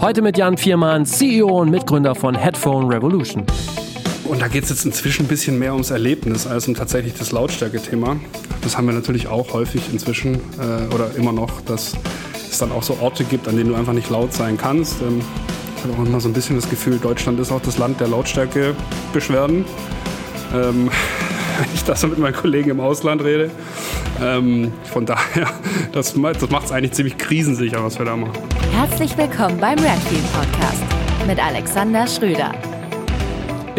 Heute mit Jan Viermann, CEO und Mitgründer von Headphone Revolution. Und da geht es jetzt inzwischen ein bisschen mehr ums Erlebnis als um tatsächlich das Lautstärke-Thema. Das haben wir natürlich auch häufig inzwischen äh, oder immer noch, dass es dann auch so Orte gibt, an denen du einfach nicht laut sein kannst. Ähm, ich habe auch immer so ein bisschen das Gefühl, Deutschland ist auch das Land der Lautstärke-Beschwerden. Ähm, wenn ich das so mit meinen Kollegen im Ausland rede. Ähm, von daher, das, das macht es eigentlich ziemlich krisensicher, was wir da machen. Herzlich willkommen beim Redfield Podcast mit Alexander Schröder.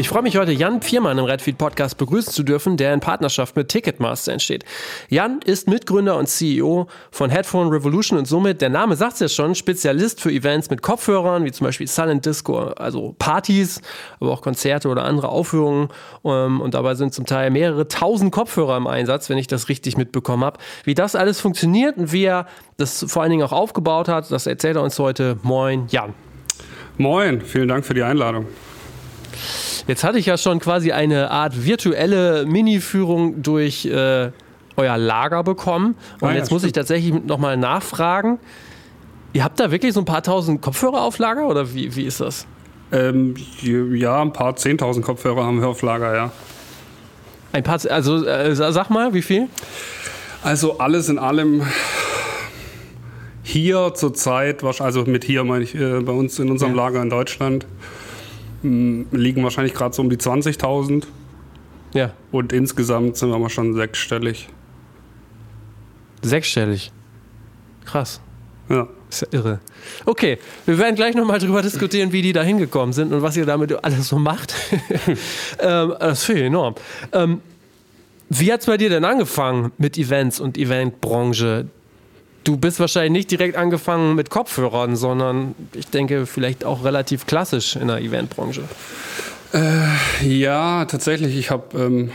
Ich freue mich heute, Jan Viermann im Redfeed Podcast begrüßen zu dürfen, der in Partnerschaft mit Ticketmaster entsteht. Jan ist Mitgründer und CEO von Headphone Revolution und somit, der Name sagt es ja schon, Spezialist für Events mit Kopfhörern, wie zum Beispiel Silent Disco, also Partys, aber auch Konzerte oder andere Aufführungen. Ähm, und dabei sind zum Teil mehrere tausend Kopfhörer im Einsatz, wenn ich das richtig mitbekommen habe. Wie das alles funktioniert und wie er das vor allen Dingen auch aufgebaut hat, das erzählt er uns heute. Moin, Jan. Moin, vielen Dank für die Einladung. Jetzt hatte ich ja schon quasi eine Art virtuelle Mini-Führung durch äh, euer Lager bekommen. Und ah, ja, jetzt muss ich tatsächlich nochmal nachfragen. Ihr habt da wirklich so ein paar tausend Kopfhörer auf Lager oder wie, wie ist das? Ähm, ja, ein paar zehntausend Kopfhörer haben wir auf Lager, ja. Ein paar, also äh, sag mal, wie viel? Also alles in allem hier zurzeit, also mit hier meine ich äh, bei uns in unserem ja. Lager in Deutschland, liegen wahrscheinlich gerade so um die 20.000. Ja. Und insgesamt sind wir mal schon sechsstellig. Sechsstellig? Krass. Ja. Ist ja irre. Okay, wir werden gleich nochmal drüber diskutieren, wie die da hingekommen sind und was ihr damit alles so macht. ähm, das finde ich enorm. Ähm, wie hat es bei dir denn angefangen mit Events und Eventbranche? Du bist wahrscheinlich nicht direkt angefangen mit Kopfhörern, sondern ich denke vielleicht auch relativ klassisch in der Eventbranche. Äh, ja, tatsächlich. Ich habe, ähm,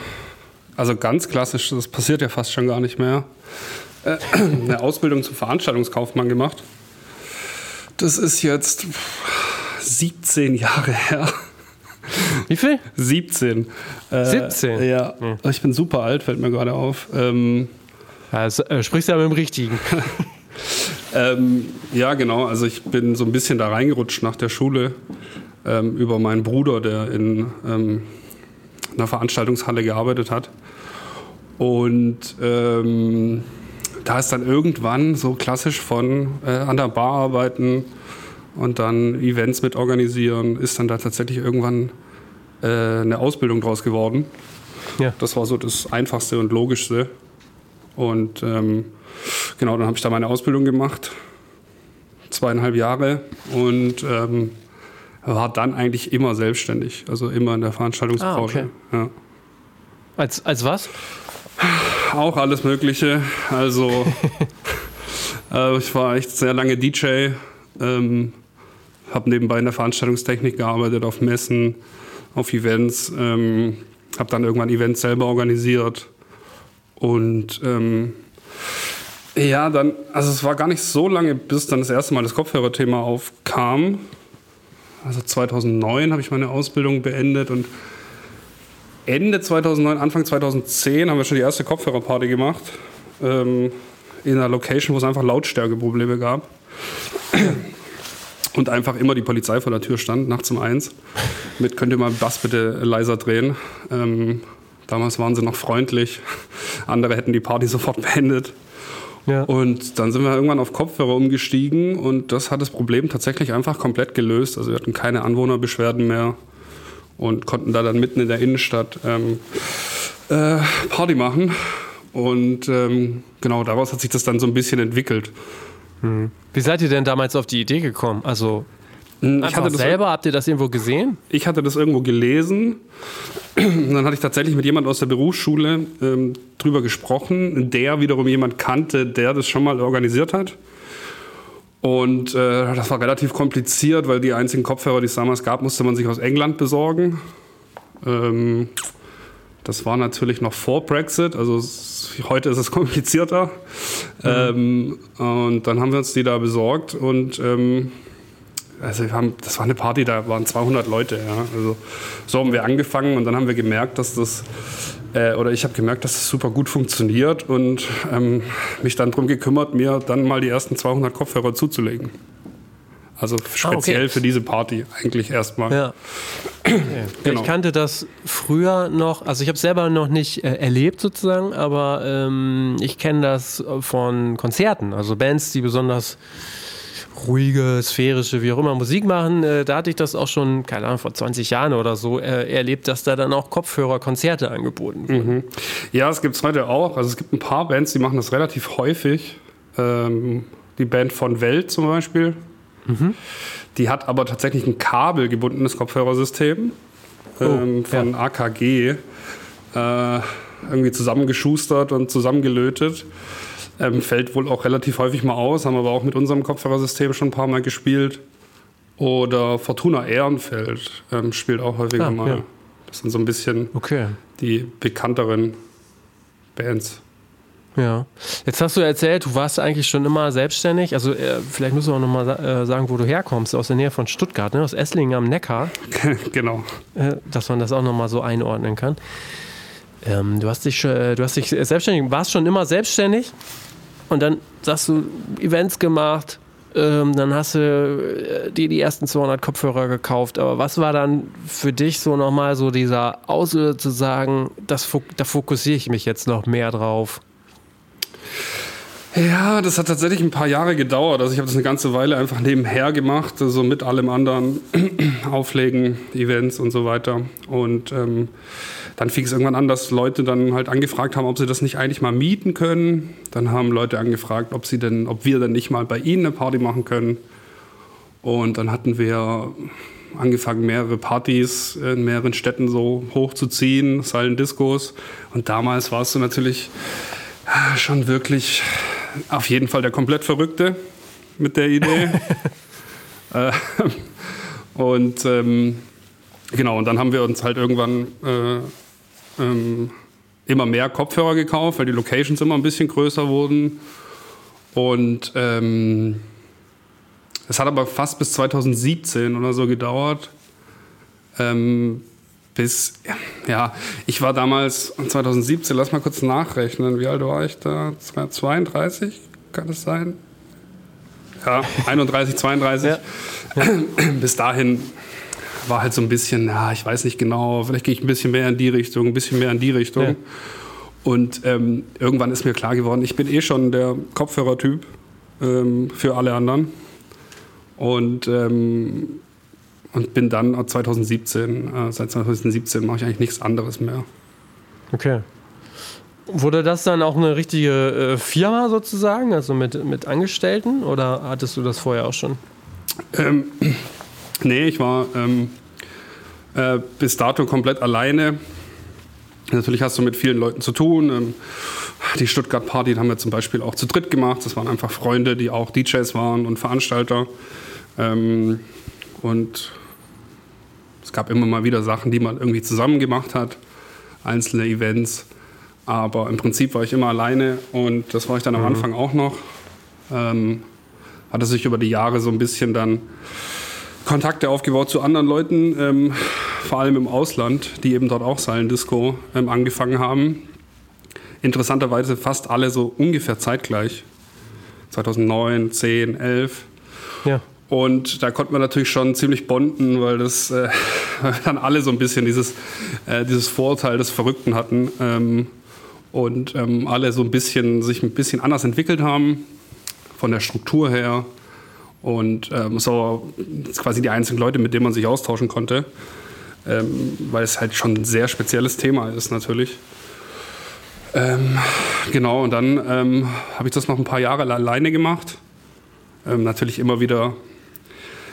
also ganz klassisch, das passiert ja fast schon gar nicht mehr, äh, eine Ausbildung zum Veranstaltungskaufmann gemacht. Das ist jetzt 17 Jahre her. Wie viel? 17. Äh, 17? Ja. Hm. Ich bin super alt, fällt mir gerade auf. Ähm, ja, äh, sprichst ja mit dem Richtigen. ähm, ja, genau. Also ich bin so ein bisschen da reingerutscht nach der Schule ähm, über meinen Bruder, der in ähm, einer Veranstaltungshalle gearbeitet hat. Und ähm, da ist dann irgendwann so klassisch von äh, an der Bar arbeiten und dann Events mit organisieren, ist dann da tatsächlich irgendwann äh, eine Ausbildung draus geworden. Ja. Das war so das Einfachste und Logischste. Und ähm, genau, dann habe ich da meine Ausbildung gemacht, zweieinhalb Jahre und ähm, war dann eigentlich immer selbstständig, also immer in der Veranstaltungsbranche. Ah, okay. ja. Als, als was? Auch alles Mögliche. Also äh, ich war echt sehr lange DJ, ähm, habe nebenbei in der Veranstaltungstechnik gearbeitet, auf Messen, auf Events, ähm, habe dann irgendwann Events selber organisiert und ähm, ja, dann, also es war gar nicht so lange, bis dann das erste Mal das Kopfhörerthema aufkam. Also 2009 habe ich meine Ausbildung beendet und Ende 2009, Anfang 2010 haben wir schon die erste Kopfhörerparty gemacht. Ähm, in einer Location, wo es einfach Lautstärkeprobleme gab. Und einfach immer die Polizei vor der Tür stand, nachts um eins. Mit, könnt ihr mal Bass bitte leiser drehen. Ähm, Damals waren sie noch freundlich. Andere hätten die Party sofort beendet. Ja. Und dann sind wir irgendwann auf Kopfhörer umgestiegen und das hat das Problem tatsächlich einfach komplett gelöst. Also wir hatten keine Anwohnerbeschwerden mehr und konnten da dann mitten in der Innenstadt ähm, äh, Party machen. Und ähm, genau daraus hat sich das dann so ein bisschen entwickelt. Hm. Wie seid ihr denn damals auf die Idee gekommen? Also ich hatte das selber, habt ihr das irgendwo gesehen? Ich hatte das irgendwo gelesen. dann hatte ich tatsächlich mit jemand aus der Berufsschule ähm, drüber gesprochen, der wiederum jemand kannte, der das schon mal organisiert hat. Und äh, das war relativ kompliziert, weil die einzigen Kopfhörer, die es damals gab, musste man sich aus England besorgen. Ähm, das war natürlich noch vor Brexit, also heute ist es komplizierter. Mhm. Ähm, und dann haben wir uns die da besorgt und ähm, also wir haben, das war eine Party, da waren 200 Leute. Ja. Also so haben wir angefangen und dann haben wir gemerkt, dass das, äh, oder ich habe gemerkt, dass das super gut funktioniert und ähm, mich dann darum gekümmert, mir dann mal die ersten 200 Kopfhörer zuzulegen. Also speziell ah, okay. für diese Party eigentlich erstmal. Ja. Okay. genau. Ich kannte das früher noch, also ich habe es selber noch nicht äh, erlebt sozusagen, aber ähm, ich kenne das von Konzerten, also Bands, die besonders ruhige, sphärische, wie auch immer Musik machen. Äh, da hatte ich das auch schon, keine Ahnung, vor 20 Jahren oder so äh, erlebt, dass da dann auch Kopfhörer-Konzerte angeboten wurden. Mhm. Ja, es gibt es heute auch. Also es gibt ein paar Bands, die machen das relativ häufig. Ähm, die Band von Welt zum Beispiel. Mhm. Die hat aber tatsächlich ein kabelgebundenes Kopfhörersystem oh, ähm, von ja. AKG. Äh, irgendwie zusammengeschustert und zusammengelötet. Ähm, fällt wohl auch relativ häufig mal aus, haben aber auch mit unserem Kopfhörersystem schon ein paar Mal gespielt. Oder Fortuna Ehrenfeld ähm, spielt auch häufiger ah, mal. Ja. Das sind so ein bisschen okay. die bekannteren Bands. Ja. Jetzt hast du erzählt, du warst eigentlich schon immer selbstständig. Also äh, vielleicht müssen wir auch nochmal äh, sagen, wo du herkommst. Aus der Nähe von Stuttgart, ne? aus Esslingen am Neckar. genau. Äh, dass man das auch nochmal so einordnen kann. Ähm, du, hast dich, äh, du hast dich selbstständig, warst schon immer selbstständig und dann hast du Events gemacht, ähm, dann hast du äh, dir die ersten 200 Kopfhörer gekauft. Aber was war dann für dich so nochmal so dieser Auslöser zu sagen, das, da fokussiere ich mich jetzt noch mehr drauf? Ja, das hat tatsächlich ein paar Jahre gedauert. Also ich habe das eine ganze Weile einfach nebenher gemacht, so also mit allem anderen Auflegen, Events und so weiter. Und ähm, dann fing es irgendwann an, dass Leute dann halt angefragt haben, ob sie das nicht eigentlich mal mieten können. Dann haben Leute angefragt, ob sie denn, ob wir denn nicht mal bei ihnen eine Party machen können. Und dann hatten wir angefangen, mehrere Partys in mehreren Städten so hochzuziehen, Silent Discos. Und damals warst du natürlich schon wirklich auf jeden Fall der komplett Verrückte mit der Idee. Äh, und ähm, genau, und dann haben wir uns halt irgendwann äh, ähm, immer mehr Kopfhörer gekauft, weil die Locations immer ein bisschen größer wurden. Und ähm, es hat aber fast bis 2017 oder so gedauert. Ähm, bis, ja, ich war damals 2017, lass mal kurz nachrechnen, wie alt war ich da? 32, kann es sein? Ja, 31, 32. Ja. Bis dahin war halt so ein bisschen, ja, ich weiß nicht genau, vielleicht gehe ich ein bisschen mehr in die Richtung, ein bisschen mehr in die Richtung. Ja. Und ähm, irgendwann ist mir klar geworden, ich bin eh schon der Kopfhörertyp ähm, für alle anderen. Und, ähm, und bin dann 2017, äh, seit 2017 mache ich eigentlich nichts anderes mehr. Okay. Wurde das dann auch eine richtige äh, Firma sozusagen, also mit, mit Angestellten oder hattest du das vorher auch schon? Ähm, Nee, ich war ähm, äh, bis dato komplett alleine. Natürlich hast du mit vielen Leuten zu tun. Ähm, die Stuttgart Party haben wir zum Beispiel auch zu dritt gemacht. Das waren einfach Freunde, die auch DJs waren und Veranstalter. Ähm, und es gab immer mal wieder Sachen, die man irgendwie zusammen gemacht hat, einzelne Events. Aber im Prinzip war ich immer alleine und das war ich dann am mhm. Anfang auch noch. Ähm, hatte sich über die Jahre so ein bisschen dann Kontakte aufgebaut zu anderen Leuten, ähm, vor allem im Ausland, die eben dort auch Silent Disco ähm, angefangen haben. Interessanterweise fast alle so ungefähr zeitgleich. 2009, 10, 11. Ja. Und da konnte man natürlich schon ziemlich bonden, weil das äh, dann alle so ein bisschen dieses, äh, dieses Vorurteil des Verrückten hatten ähm, und ähm, alle so ein bisschen sich ein bisschen anders entwickelt haben von der Struktur her, und ähm, so quasi die einzigen Leute, mit denen man sich austauschen konnte, ähm, weil es halt schon ein sehr spezielles Thema ist natürlich. Ähm, genau, und dann ähm, habe ich das noch ein paar Jahre alleine gemacht. Ähm, natürlich immer wieder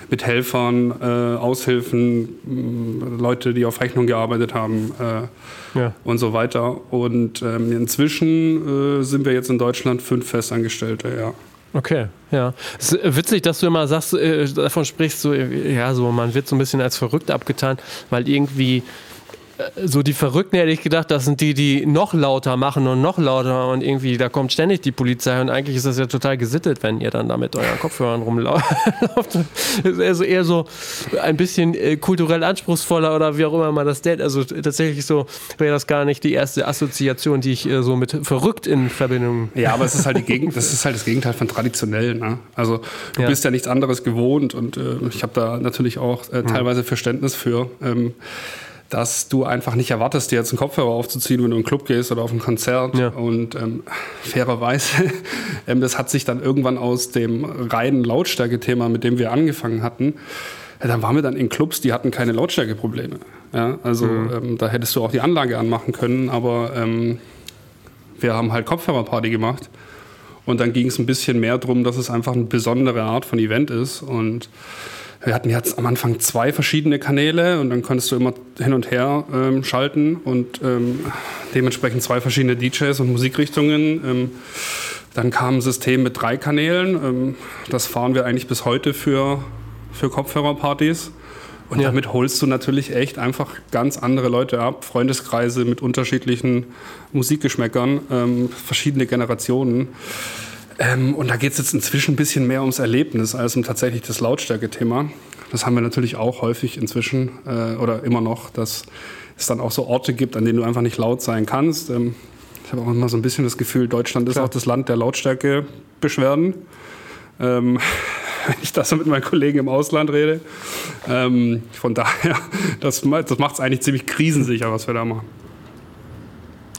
mit Helfern, äh, Aushilfen, äh, Leute, die auf Rechnung gearbeitet haben äh, ja. und so weiter. Und ähm, inzwischen äh, sind wir jetzt in Deutschland fünf Festangestellte, ja. Okay, ja. Es ist witzig, dass du immer sagst, äh, davon sprichst, so, ja, so, man wird so ein bisschen als verrückt abgetan, weil irgendwie so die Verrückten hätte ich gedacht, das sind die, die noch lauter machen und noch lauter und irgendwie, da kommt ständig die Polizei und eigentlich ist das ja total gesittet, wenn ihr dann da mit euren Kopfhörern rumlauft. also eher so ein bisschen äh, kulturell anspruchsvoller oder wie auch immer man das nennt. Also tatsächlich so wäre das gar nicht die erste Assoziation, die ich äh, so mit verrückt in Verbindung. Ja, aber es ist halt die Gegend, das ist halt das Gegenteil von traditionell. Ne? Also du ja. bist ja nichts anderes gewohnt und äh, ich habe da natürlich auch äh, teilweise Verständnis für. Ähm, dass du einfach nicht erwartest, dir jetzt einen Kopfhörer aufzuziehen, wenn du in einen Club gehst oder auf ein Konzert. Ja. Und ähm, fairerweise, ähm, das hat sich dann irgendwann aus dem reinen Lautstärke-Thema, mit dem wir angefangen hatten, ja, dann waren wir dann in Clubs, die hatten keine Lautstärkeprobleme. Ja, also mhm. ähm, da hättest du auch die Anlage anmachen können, aber ähm, wir haben halt Kopfhörerparty gemacht. Und dann ging es ein bisschen mehr darum, dass es einfach eine besondere Art von Event ist. Und wir hatten jetzt am Anfang zwei verschiedene Kanäle und dann konntest du immer hin und her ähm, schalten und ähm, dementsprechend zwei verschiedene DJs und Musikrichtungen. Ähm, dann kam ein System mit drei Kanälen. Ähm, das fahren wir eigentlich bis heute für, für Kopfhörerpartys. Und ja. damit holst du natürlich echt einfach ganz andere Leute ab, Freundeskreise mit unterschiedlichen Musikgeschmäckern, ähm, verschiedene Generationen. Ähm, und da geht es jetzt inzwischen ein bisschen mehr ums Erlebnis als um tatsächlich das Lautstärke-Thema. Das haben wir natürlich auch häufig inzwischen äh, oder immer noch, dass es dann auch so Orte gibt, an denen du einfach nicht laut sein kannst. Ähm, ich habe auch immer so ein bisschen das Gefühl, Deutschland ist Klar. auch das Land der Lautstärke-Beschwerden. Ähm, wenn ich da so mit meinen Kollegen im Ausland rede. Ähm, von daher, das, das macht es eigentlich ziemlich krisensicher, was wir da machen.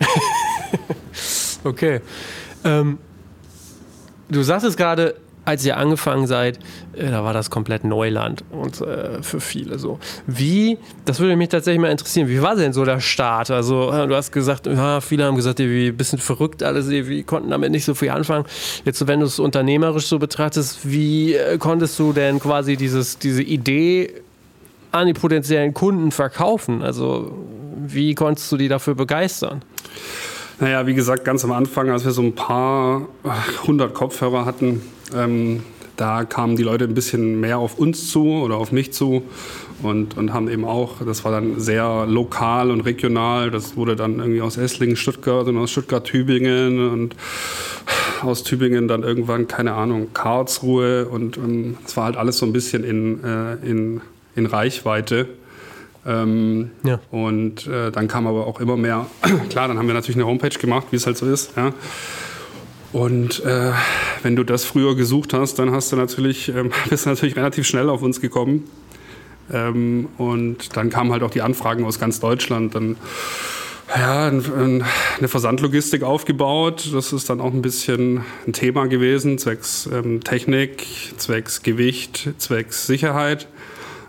okay. Ähm, Du sagst es gerade, als ihr angefangen seid, äh, da war das komplett Neuland und äh, für viele so. Wie, das würde mich tatsächlich mal interessieren, wie war denn so der Start? Also äh, du hast gesagt, ja, viele haben gesagt, wie ein bisschen verrückt alles, wie konnten damit nicht so viel anfangen. Jetzt, wenn du es unternehmerisch so betrachtest, wie äh, konntest du denn quasi dieses, diese Idee an die potenziellen Kunden verkaufen? Also wie konntest du die dafür begeistern? Naja, wie gesagt, ganz am Anfang, als wir so ein paar hundert Kopfhörer hatten, ähm, da kamen die Leute ein bisschen mehr auf uns zu oder auf mich zu und, und haben eben auch, das war dann sehr lokal und regional, das wurde dann irgendwie aus Esslingen, Stuttgart und aus Stuttgart Tübingen und aus Tübingen dann irgendwann, keine Ahnung, Karlsruhe und es war halt alles so ein bisschen in, äh, in, in Reichweite. Ähm, ja. Und äh, dann kam aber auch immer mehr, klar, dann haben wir natürlich eine Homepage gemacht, wie es halt so ist. Ja. Und äh, wenn du das früher gesucht hast, dann hast du natürlich, ähm, bist du natürlich relativ schnell auf uns gekommen. Ähm, und dann kamen halt auch die Anfragen aus ganz Deutschland. Dann ja, eine Versandlogistik aufgebaut. Das ist dann auch ein bisschen ein Thema gewesen, zwecks ähm, Technik, zwecks Gewicht, zwecks Sicherheit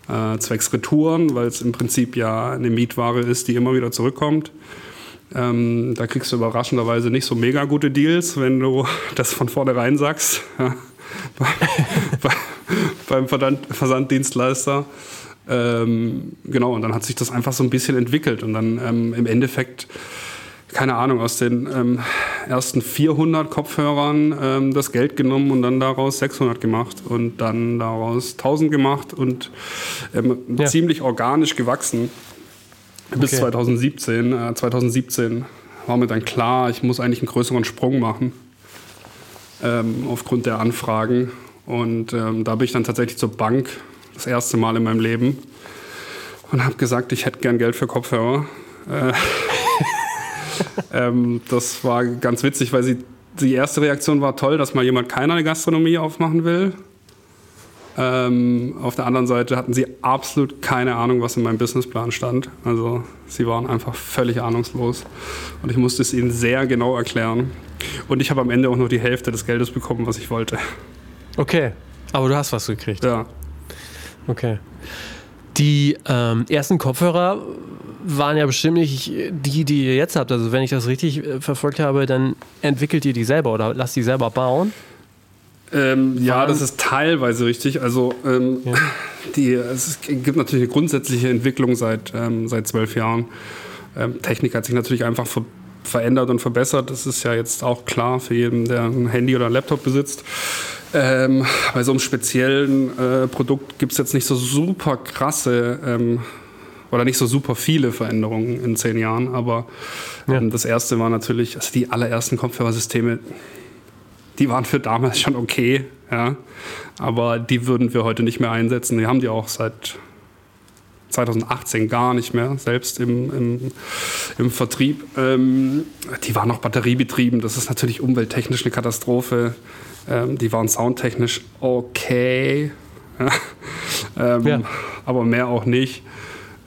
äh, zwecks Retouren, weil es im Prinzip ja eine Mietware ist, die immer wieder zurückkommt. Ähm, da kriegst du überraschenderweise nicht so mega gute Deals, wenn du das von vornherein sagst. beim Versand Versanddienstleister. Ähm, genau, und dann hat sich das einfach so ein bisschen entwickelt. Und dann ähm, im Endeffekt keine Ahnung, aus den ähm, ersten 400 Kopfhörern ähm, das Geld genommen und dann daraus 600 gemacht und dann daraus 1000 gemacht und ähm, ja. ziemlich organisch gewachsen bis okay. 2017. Äh, 2017 war mir dann klar, ich muss eigentlich einen größeren Sprung machen ähm, aufgrund der Anfragen. Und ähm, da bin ich dann tatsächlich zur Bank das erste Mal in meinem Leben und habe gesagt, ich hätte gern Geld für Kopfhörer. Äh, ähm, das war ganz witzig, weil sie, die erste Reaktion war toll, dass mal jemand keine Gastronomie aufmachen will. Ähm, auf der anderen Seite hatten sie absolut keine Ahnung, was in meinem Businessplan stand. Also sie waren einfach völlig ahnungslos. Und ich musste es ihnen sehr genau erklären. Und ich habe am Ende auch nur die Hälfte des Geldes bekommen, was ich wollte. Okay, aber du hast was gekriegt. Ja. Okay. Die ähm, ersten Kopfhörer waren ja bestimmt nicht die, die ihr jetzt habt. Also wenn ich das richtig äh, verfolgt habe, dann entwickelt ihr die selber oder lasst die selber bauen? Ähm, ja, das ist teilweise richtig. Also ähm, ja. die, es gibt natürlich eine grundsätzliche Entwicklung seit, ähm, seit zwölf Jahren. Ähm, Technik hat sich natürlich einfach ver verändert und verbessert. Das ist ja jetzt auch klar für jeden, der ein Handy oder ein Laptop besitzt. Ähm, bei so einem speziellen äh, Produkt gibt es jetzt nicht so super krasse ähm, oder nicht so super viele Veränderungen in zehn Jahren, aber ja. ähm, das erste war natürlich, also die allerersten Kopfhörersysteme, die waren für damals schon okay, ja, aber die würden wir heute nicht mehr einsetzen. Wir haben die auch seit 2018 gar nicht mehr, selbst im, im, im Vertrieb. Ähm, die waren noch batteriebetrieben. Das ist natürlich umwelttechnisch eine Katastrophe. Ähm, die waren soundtechnisch okay, ähm, ja. aber mehr auch nicht.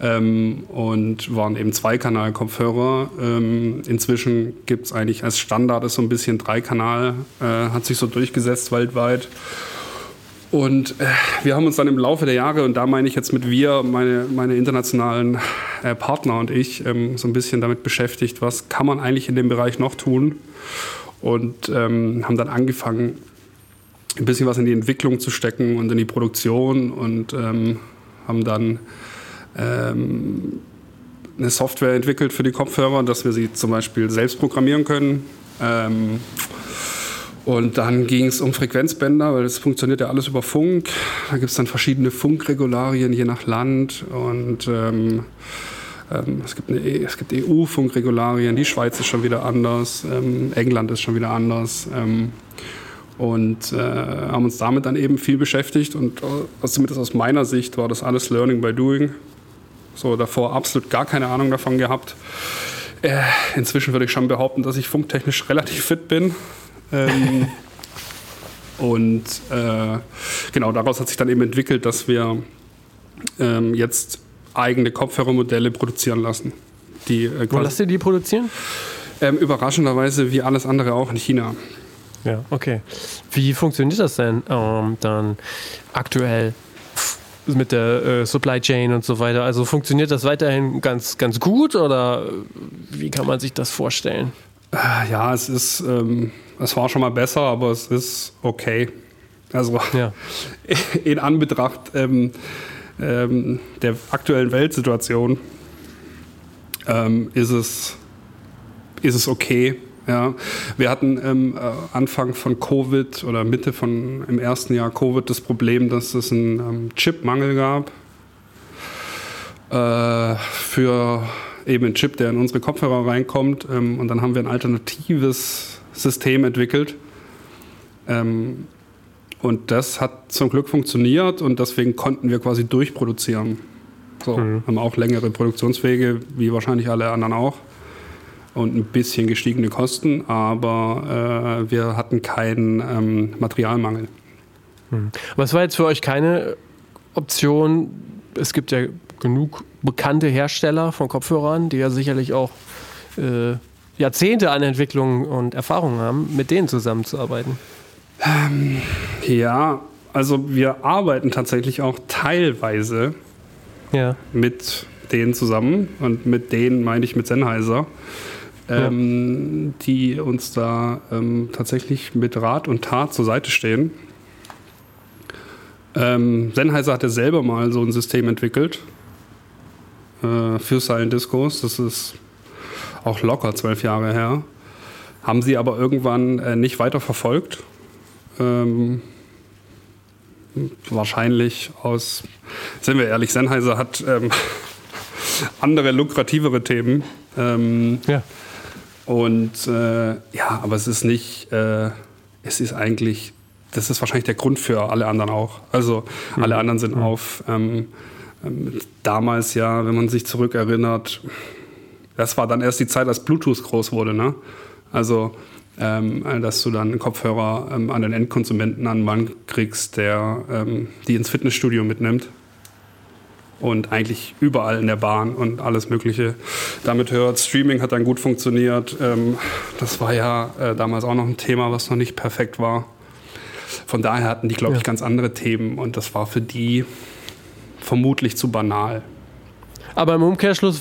Ähm, und waren eben Zweikanal-Kopfhörer. Ähm, inzwischen gibt es eigentlich als Standard ist so ein bisschen Dreikanal, äh, hat sich so durchgesetzt weltweit. Und äh, wir haben uns dann im Laufe der Jahre, und da meine ich jetzt mit wir, meine, meine internationalen äh, Partner und ich, ähm, so ein bisschen damit beschäftigt, was kann man eigentlich in dem Bereich noch tun. Und ähm, haben dann angefangen, ein bisschen was in die Entwicklung zu stecken und in die Produktion und ähm, haben dann ähm, eine Software entwickelt für die Kopfhörer, dass wir sie zum Beispiel selbst programmieren können. Ähm, und dann ging es um Frequenzbänder, weil das funktioniert ja alles über Funk. Da gibt es dann verschiedene Funkregularien je nach Land. Und ähm, ähm, es gibt, e, gibt EU-Funkregularien, die Schweiz ist schon wieder anders, ähm, England ist schon wieder anders. Ähm, und äh, haben uns damit dann eben viel beschäftigt. Und äh, zumindest aus meiner Sicht war das alles Learning by Doing. So davor absolut gar keine Ahnung davon gehabt. Äh, inzwischen würde ich schon behaupten, dass ich funktechnisch relativ fit bin. Ähm, und äh, genau daraus hat sich dann eben entwickelt, dass wir ähm, jetzt eigene Kopfhörermodelle produzieren lassen. Die, äh, Wo lasst ihr die produzieren? Ähm, überraschenderweise wie alles andere auch in China. Ja, okay. Wie funktioniert das denn ähm, dann aktuell mit der äh, Supply Chain und so weiter? Also funktioniert das weiterhin ganz, ganz gut oder wie kann man sich das vorstellen? Äh, ja, es ist ähm, es war schon mal besser, aber es ist okay. Also ja. in Anbetracht ähm, ähm, der aktuellen Weltsituation ähm, ist, es, ist es okay. Ja, wir hatten ähm, äh, Anfang von Covid oder Mitte von im ersten Jahr Covid das Problem, dass es einen ähm, Chipmangel gab äh, für eben einen Chip, der in unsere Kopfhörer reinkommt. Ähm, und dann haben wir ein alternatives System entwickelt. Ähm, und das hat zum Glück funktioniert und deswegen konnten wir quasi durchproduzieren. So, mhm. haben auch längere Produktionswege, wie wahrscheinlich alle anderen auch. Und ein bisschen gestiegene Kosten, aber äh, wir hatten keinen ähm, Materialmangel. Aber es war jetzt für euch keine Option. Es gibt ja genug bekannte Hersteller von Kopfhörern, die ja sicherlich auch äh, Jahrzehnte an Entwicklung und Erfahrung haben, mit denen zusammenzuarbeiten? Ähm, ja, also wir arbeiten tatsächlich auch teilweise ja. mit denen zusammen und mit denen meine ich mit Sennheiser, ähm, die uns da ähm, tatsächlich mit Rat und Tat zur Seite stehen. Ähm, Sennheiser hatte selber mal so ein System entwickelt äh, für Silent Discos. Das ist auch locker zwölf Jahre her. Haben sie aber irgendwann äh, nicht weiter verfolgt. Ähm, wahrscheinlich aus, sind wir ehrlich, Sennheiser hat ähm, andere lukrativere Themen. Ähm, ja. Und äh, ja, aber es ist nicht, äh, es ist eigentlich, das ist wahrscheinlich der Grund für alle anderen auch. Also mhm. alle anderen sind mhm. auf ähm, ähm, damals ja, wenn man sich zurückerinnert, das war dann erst die Zeit, als Bluetooth groß wurde. Ne? Also, ähm, dass du dann einen Kopfhörer ähm, an den Endkonsumenten an den Mann kriegst, der ähm, die ins Fitnessstudio mitnimmt und eigentlich überall in der Bahn und alles Mögliche damit hört. Streaming hat dann gut funktioniert. Ähm, das war ja äh, damals auch noch ein Thema, was noch nicht perfekt war. Von daher hatten die, glaube ich, ganz andere Themen und das war für die vermutlich zu banal. Aber im Umkehrschluss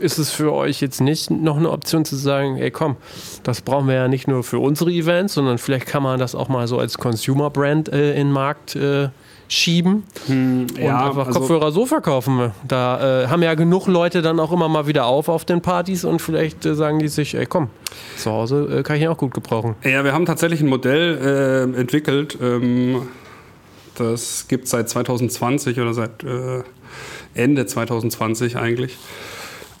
ist es für euch jetzt nicht noch eine Option zu sagen, ey komm, das brauchen wir ja nicht nur für unsere Events, sondern vielleicht kann man das auch mal so als Consumer-Brand äh, in den Markt äh, schieben hm, und ja, einfach also Kopfhörer so verkaufen. Da äh, haben ja genug Leute dann auch immer mal wieder auf auf den Partys und vielleicht äh, sagen die sich, ey komm, zu Hause äh, kann ich ihn auch gut gebrauchen. Ja, wir haben tatsächlich ein Modell äh, entwickelt, ähm, Das gibt es seit 2020 oder seit äh, Ende 2020 eigentlich.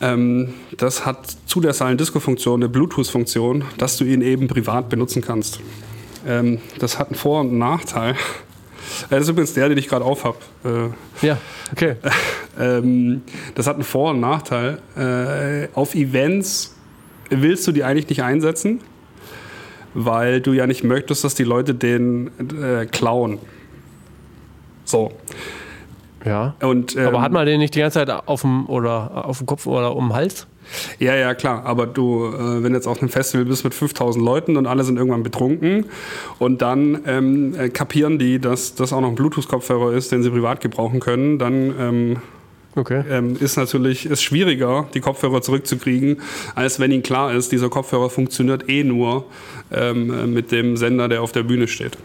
Ähm, das hat zu der Silent Disco Funktion eine Bluetooth-Funktion, dass du ihn eben privat benutzen kannst. Ähm, das hat einen Vor- und einen Nachteil. Äh, das ist übrigens der, den ich gerade aufhab. Äh, ja, okay. Ähm, das hat einen Vor- und Nachteil. Äh, auf Events willst du die eigentlich nicht einsetzen, weil du ja nicht möchtest, dass die Leute den äh, klauen. So. Ja. Und, ähm, aber hat man den nicht die ganze Zeit auf dem, oder auf dem Kopf oder um den Hals? Ja, ja, klar. Aber du, äh, wenn du jetzt auf einem Festival bist mit 5000 Leuten und alle sind irgendwann betrunken und dann ähm, äh, kapieren die, dass das auch noch ein Bluetooth-Kopfhörer ist, den sie privat gebrauchen können, dann ähm, okay. ähm, ist natürlich ist schwieriger, die Kopfhörer zurückzukriegen, als wenn ihnen klar ist, dieser Kopfhörer funktioniert eh nur ähm, mit dem Sender, der auf der Bühne steht.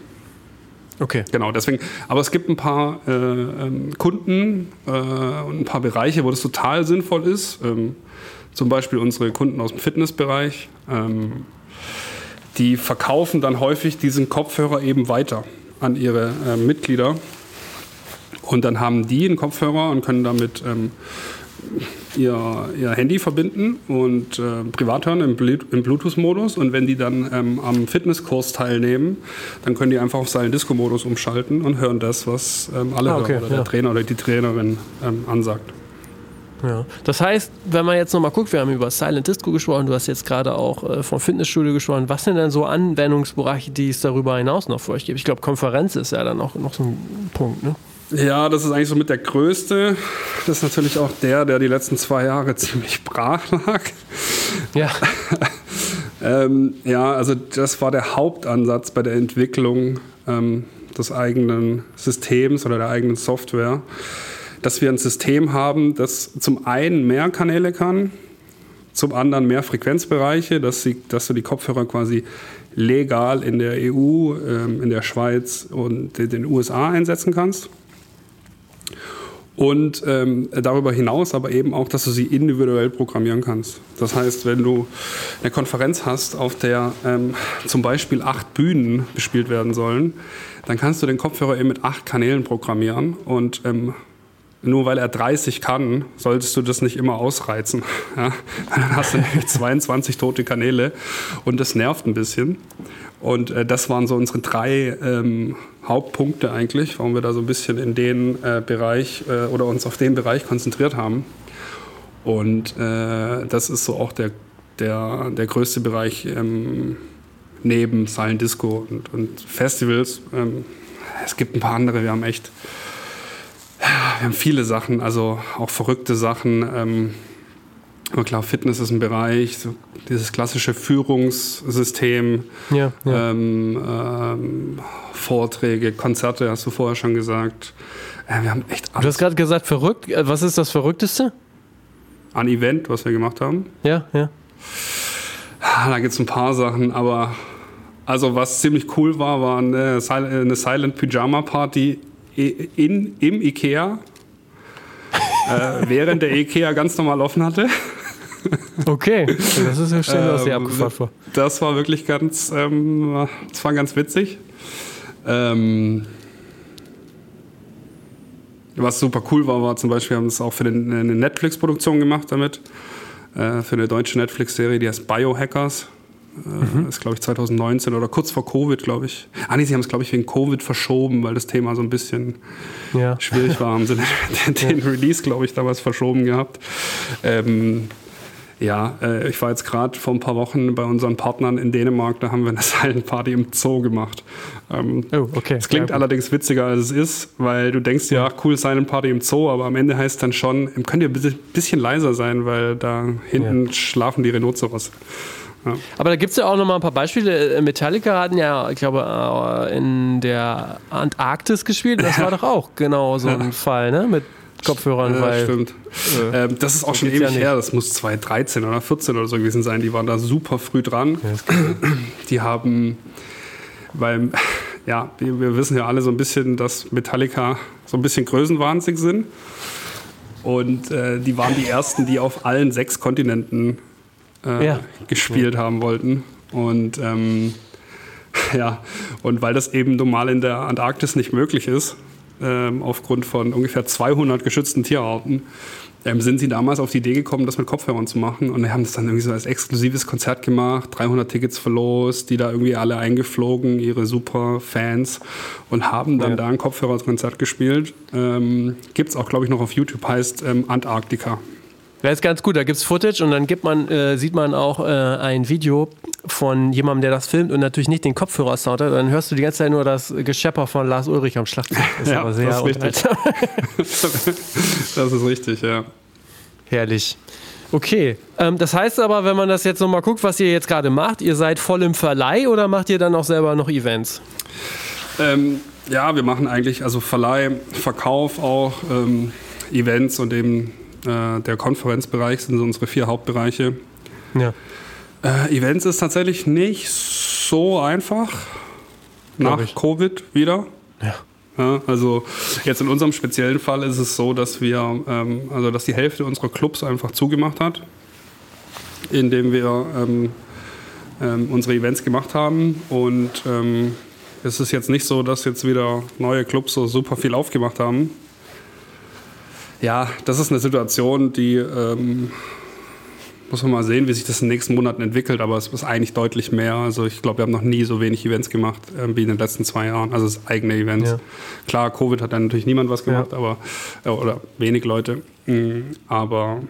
Okay. Genau, deswegen. Aber es gibt ein paar äh, ähm, Kunden äh, und ein paar Bereiche, wo das total sinnvoll ist. Ähm, zum Beispiel unsere Kunden aus dem Fitnessbereich. Ähm, die verkaufen dann häufig diesen Kopfhörer eben weiter an ihre äh, Mitglieder. Und dann haben die einen Kopfhörer und können damit ähm, ihr, ihr Handy verbinden und äh, privat hören im, im Bluetooth-Modus. Und wenn die dann ähm, am Fitnesskurs teilnehmen, dann können die einfach auf seinen Disco-Modus umschalten und hören das, was ähm, alle ah, okay, hören oder ja. der Trainer oder die Trainerin ähm, ansagt. Ja. Das heißt, wenn man jetzt nochmal guckt, wir haben über Silent Disco gesprochen, du hast jetzt gerade auch äh, vom Fitnessstudio gesprochen. Was sind denn so Anwendungsbereiche, die es darüber hinaus noch für euch gibt? Ich glaube, Konferenz ist ja dann auch noch so ein Punkt, ne? Ja, das ist eigentlich so mit der größte. Das ist natürlich auch der, der die letzten zwei Jahre ziemlich brach lag. Ja. ähm, ja, also das war der Hauptansatz bei der Entwicklung ähm, des eigenen Systems oder der eigenen Software, dass wir ein System haben, das zum einen mehr Kanäle kann, zum anderen mehr Frequenzbereiche, dass, sie, dass du die Kopfhörer quasi legal in der EU, ähm, in der Schweiz und in den USA einsetzen kannst. Und ähm, darüber hinaus aber eben auch, dass du sie individuell programmieren kannst. Das heißt, wenn du eine Konferenz hast, auf der ähm, zum Beispiel acht Bühnen bespielt werden sollen, dann kannst du den Kopfhörer eben mit acht Kanälen programmieren und ähm, nur weil er 30 kann, solltest du das nicht immer ausreizen. Ja? Dann hast du nämlich 22 tote Kanäle und das nervt ein bisschen. Und äh, das waren so unsere drei ähm, Hauptpunkte eigentlich, warum wir da so ein bisschen in den äh, Bereich äh, oder uns auf den Bereich konzentriert haben. Und äh, das ist so auch der, der, der größte Bereich ähm, neben Silent Disco und, und Festivals. Ähm, es gibt ein paar andere, wir haben echt, wir haben viele Sachen, also auch verrückte Sachen. Ähm, aber klar, Fitness ist ein Bereich, so dieses klassische Führungssystem, ja, ja. Ähm, ähm, Vorträge, Konzerte, hast du vorher schon gesagt. Äh, wir haben echt alles. Du hast gerade gesagt, verrückt. Äh, was ist das Verrückteste? An Event, was wir gemacht haben. Ja, ja. Ah, da gibt es ein paar Sachen, aber also was ziemlich cool war, war eine, eine Silent Pyjama Party in, im Ikea äh, während der IKEA ganz normal offen hatte. Okay, das ist ja stell was sehr abgefahren vor. Das war wirklich ganz, ähm, das war ganz witzig. Ähm, was super cool war, war zum Beispiel, wir haben es auch für eine Netflix-Produktion gemacht damit. Äh, für eine deutsche Netflix-Serie, die heißt Biohackers. Mhm. Das ist, glaube ich, 2019 oder kurz vor Covid, glaube ich. Ah, nee, sie haben es, glaube ich, wegen Covid verschoben, weil das Thema so ein bisschen ja. schwierig war. Haben sie den, den. Release, glaube ich, damals verschoben gehabt. Ähm, ja, äh, ich war jetzt gerade vor ein paar Wochen bei unseren Partnern in Dänemark, da haben wir eine Silent Party im Zoo gemacht. Ähm, oh, okay. Es klingt ja, allerdings witziger, als es ist, weil du denkst ja, cool, Silent Party im Zoo, aber am Ende heißt dann schon, könnt ihr ein bisschen leiser sein, weil da hinten ja. schlafen die Rhinoceros. Aber da gibt es ja auch noch mal ein paar Beispiele. Metallica hatten ja, ich glaube, äh, in der Antarktis gespielt. Das war doch auch genau so ein Fall, ne? Mit Kopfhörern. Ja, weil, stimmt. Äh, ähm, das ist auch schon ewig ja her. Das muss 2013 oder 14 oder so gewesen sein. Die waren da super früh dran. Ja, die haben, weil, ja, wir, wir wissen ja alle so ein bisschen, dass Metallica so ein bisschen größenwahnsinnig sind. Und äh, die waren die ersten, die auf allen sechs Kontinenten äh, ja. gespielt haben wollten. Und ähm, ja, und weil das eben normal in der Antarktis nicht möglich ist, ähm, aufgrund von ungefähr 200 geschützten Tierarten, ähm, sind sie damals auf die Idee gekommen, das mit Kopfhörern zu machen. Und wir haben das dann irgendwie so als exklusives Konzert gemacht, 300 Tickets verlost, die da irgendwie alle eingeflogen, ihre super Fans und haben dann ja. da ein Kopfhörerkonzert gespielt. Ähm, Gibt es auch, glaube ich, noch auf YouTube, heißt ähm, Antarktika. Ja, ist ganz gut. Da gibt es Footage und dann gibt man, äh, sieht man auch äh, ein Video von jemandem, der das filmt und natürlich nicht den Kopfhörer-Sound hat. Dann hörst du die ganze Zeit nur das Geschepper von Lars Ulrich am Schlagzeug. Das ist ja, aber sehr das ist richtig. das ist richtig, ja. Herrlich. Okay, ähm, das heißt aber, wenn man das jetzt nochmal guckt, was ihr jetzt gerade macht, ihr seid voll im Verleih oder macht ihr dann auch selber noch Events? Ähm, ja, wir machen eigentlich also Verleih, Verkauf auch, ähm, Events und eben äh, der Konferenzbereich sind so unsere vier Hauptbereiche. Ja. Äh, Events ist tatsächlich nicht so einfach nach Covid wieder. Ja. Ja, also jetzt in unserem speziellen Fall ist es so, dass wir, ähm, also dass die Hälfte unserer Clubs einfach zugemacht hat, indem wir ähm, ähm, unsere Events gemacht haben. Und ähm, es ist jetzt nicht so, dass jetzt wieder neue Clubs so super viel aufgemacht haben. Ja, das ist eine Situation, die ähm, muss man mal sehen, wie sich das in den nächsten Monaten entwickelt, aber es ist eigentlich deutlich mehr. Also ich glaube, wir haben noch nie so wenig Events gemacht äh, wie in den letzten zwei Jahren, also das eigene Events. Ja. Klar, Covid hat dann natürlich niemand was gemacht, ja. aber äh, oder wenig Leute. Mhm, aber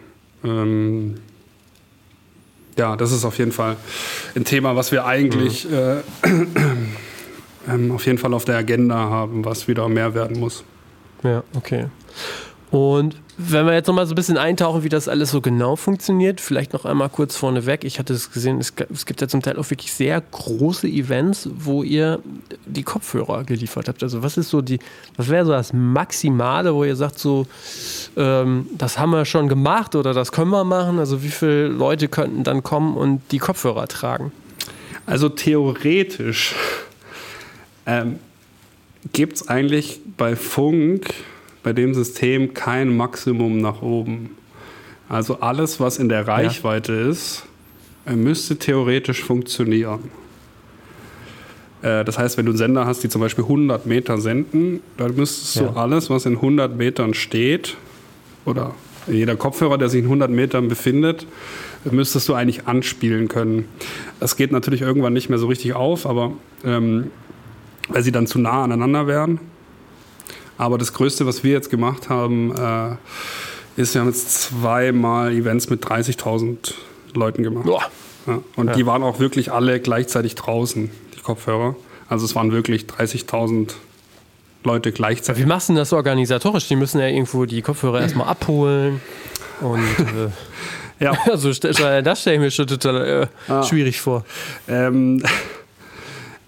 ähm, ja, das ist auf jeden Fall ein Thema, was wir eigentlich mhm. äh, äh, auf jeden Fall auf der Agenda haben, was wieder mehr werden muss. Ja, okay. Und wenn wir jetzt nochmal so ein bisschen eintauchen, wie das alles so genau funktioniert, vielleicht noch einmal kurz vorneweg. Ich hatte es gesehen, es, gibt ja zum Teil auch wirklich sehr große Events, wo ihr die Kopfhörer geliefert habt. Also was ist so die, was wäre so das Maximale, wo ihr sagt, so, ähm, das haben wir schon gemacht oder das können wir machen? Also wie viele Leute könnten dann kommen und die Kopfhörer tragen? Also theoretisch ähm, gibt es eigentlich bei Funk bei dem System kein Maximum nach oben. Also alles, was in der Reichweite ja. ist, äh, müsste theoretisch funktionieren. Äh, das heißt, wenn du einen Sender hast, die zum Beispiel 100 Meter senden, dann müsstest ja. du alles, was in 100 Metern steht, oder jeder Kopfhörer, der sich in 100 Metern befindet, müsstest du eigentlich anspielen können. Das geht natürlich irgendwann nicht mehr so richtig auf, aber ähm, weil sie dann zu nah aneinander wären. Aber das Größte, was wir jetzt gemacht haben, äh, ist, wir haben jetzt zweimal Events mit 30.000 Leuten gemacht. Ja, und ja. die waren auch wirklich alle gleichzeitig draußen, die Kopfhörer. Also es waren wirklich 30.000 Leute gleichzeitig. Wie machst du das organisatorisch? Die müssen ja irgendwo die Kopfhörer erstmal abholen. Und äh, ja. also das stelle ich mir schon total äh, ah. schwierig vor. Ähm,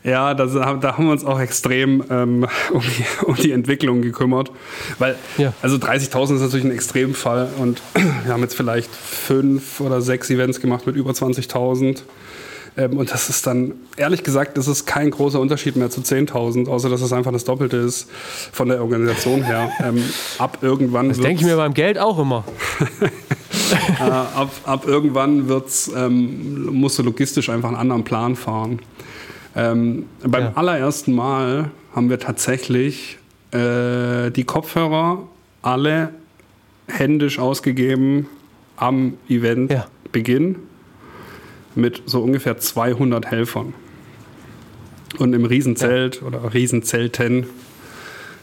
ja, das, da haben wir uns auch extrem ähm, um, die, um, die, Entwicklung gekümmert. Weil, ja. also 30.000 ist natürlich ein Extremfall und wir haben jetzt vielleicht fünf oder sechs Events gemacht mit über 20.000. Ähm, und das ist dann, ehrlich gesagt, das ist kein großer Unterschied mehr zu 10.000, außer dass es einfach das Doppelte ist von der Organisation her. Ähm, ab irgendwann. Das denke ich mir beim Geld auch immer. äh, ab, ab irgendwann wird's, ähm, musst du logistisch einfach einen anderen Plan fahren. Ähm, beim ja. allerersten Mal haben wir tatsächlich äh, die Kopfhörer alle händisch ausgegeben am Eventbeginn ja. mit so ungefähr 200 Helfern. Und im Riesenzelt ja. oder Riesenzelten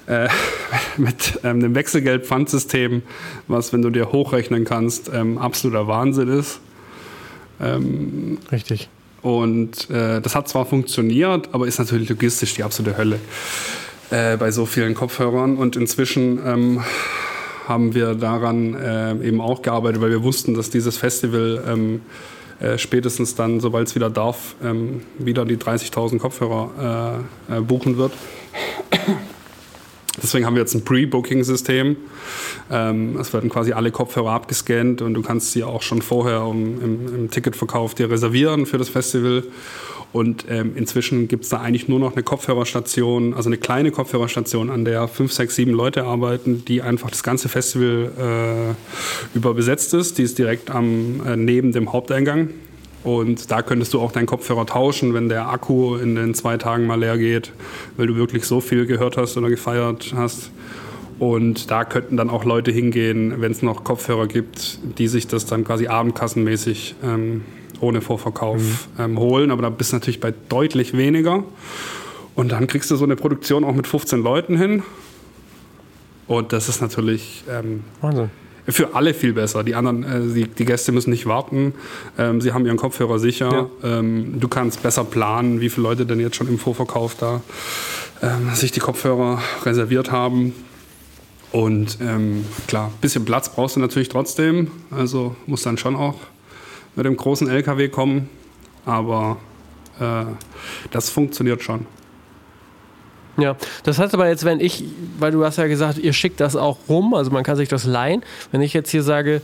äh, mit ähm, einem Wechselgeld-Pfandsystem, was, wenn du dir hochrechnen kannst, ähm, absoluter Wahnsinn ist. Ähm, Richtig. Und äh, das hat zwar funktioniert, aber ist natürlich logistisch die absolute Hölle äh, bei so vielen Kopfhörern. Und inzwischen ähm, haben wir daran äh, eben auch gearbeitet, weil wir wussten, dass dieses Festival ähm, äh, spätestens dann, sobald es wieder darf, ähm, wieder die 30.000 Kopfhörer äh, äh, buchen wird. Deswegen haben wir jetzt ein Pre-Booking-System. Ähm, es werden quasi alle Kopfhörer abgescannt und du kannst sie auch schon vorher um, im, im, Ticketverkauf dir reservieren für das Festival. Und ähm, inzwischen gibt es da eigentlich nur noch eine Kopfhörerstation, also eine kleine Kopfhörerstation, an der fünf, sechs, sieben Leute arbeiten, die einfach das ganze Festival äh, über ist. Die ist direkt am, äh, neben dem Haupteingang. Und da könntest du auch deinen Kopfhörer tauschen, wenn der Akku in den zwei Tagen mal leer geht, weil du wirklich so viel gehört hast oder gefeiert hast. Und da könnten dann auch Leute hingehen, wenn es noch Kopfhörer gibt, die sich das dann quasi abendkassenmäßig ähm, ohne Vorverkauf mhm. ähm, holen. Aber da bist du natürlich bei deutlich weniger. Und dann kriegst du so eine Produktion auch mit 15 Leuten hin. Und das ist natürlich ähm, für alle viel besser. Die anderen, äh, die, die, Gäste müssen nicht warten. Ähm, sie haben ihren Kopfhörer sicher. Ja. Ähm, du kannst besser planen, wie viele Leute denn jetzt schon im Vorverkauf da ähm, sich die Kopfhörer reserviert haben. Und ähm, klar, ein bisschen Platz brauchst du natürlich trotzdem. Also muss dann schon auch mit dem großen LKW kommen. Aber äh, das funktioniert schon. Ja, das heißt aber jetzt, wenn ich, weil du hast ja gesagt, ihr schickt das auch rum, also man kann sich das leihen. Wenn ich jetzt hier sage,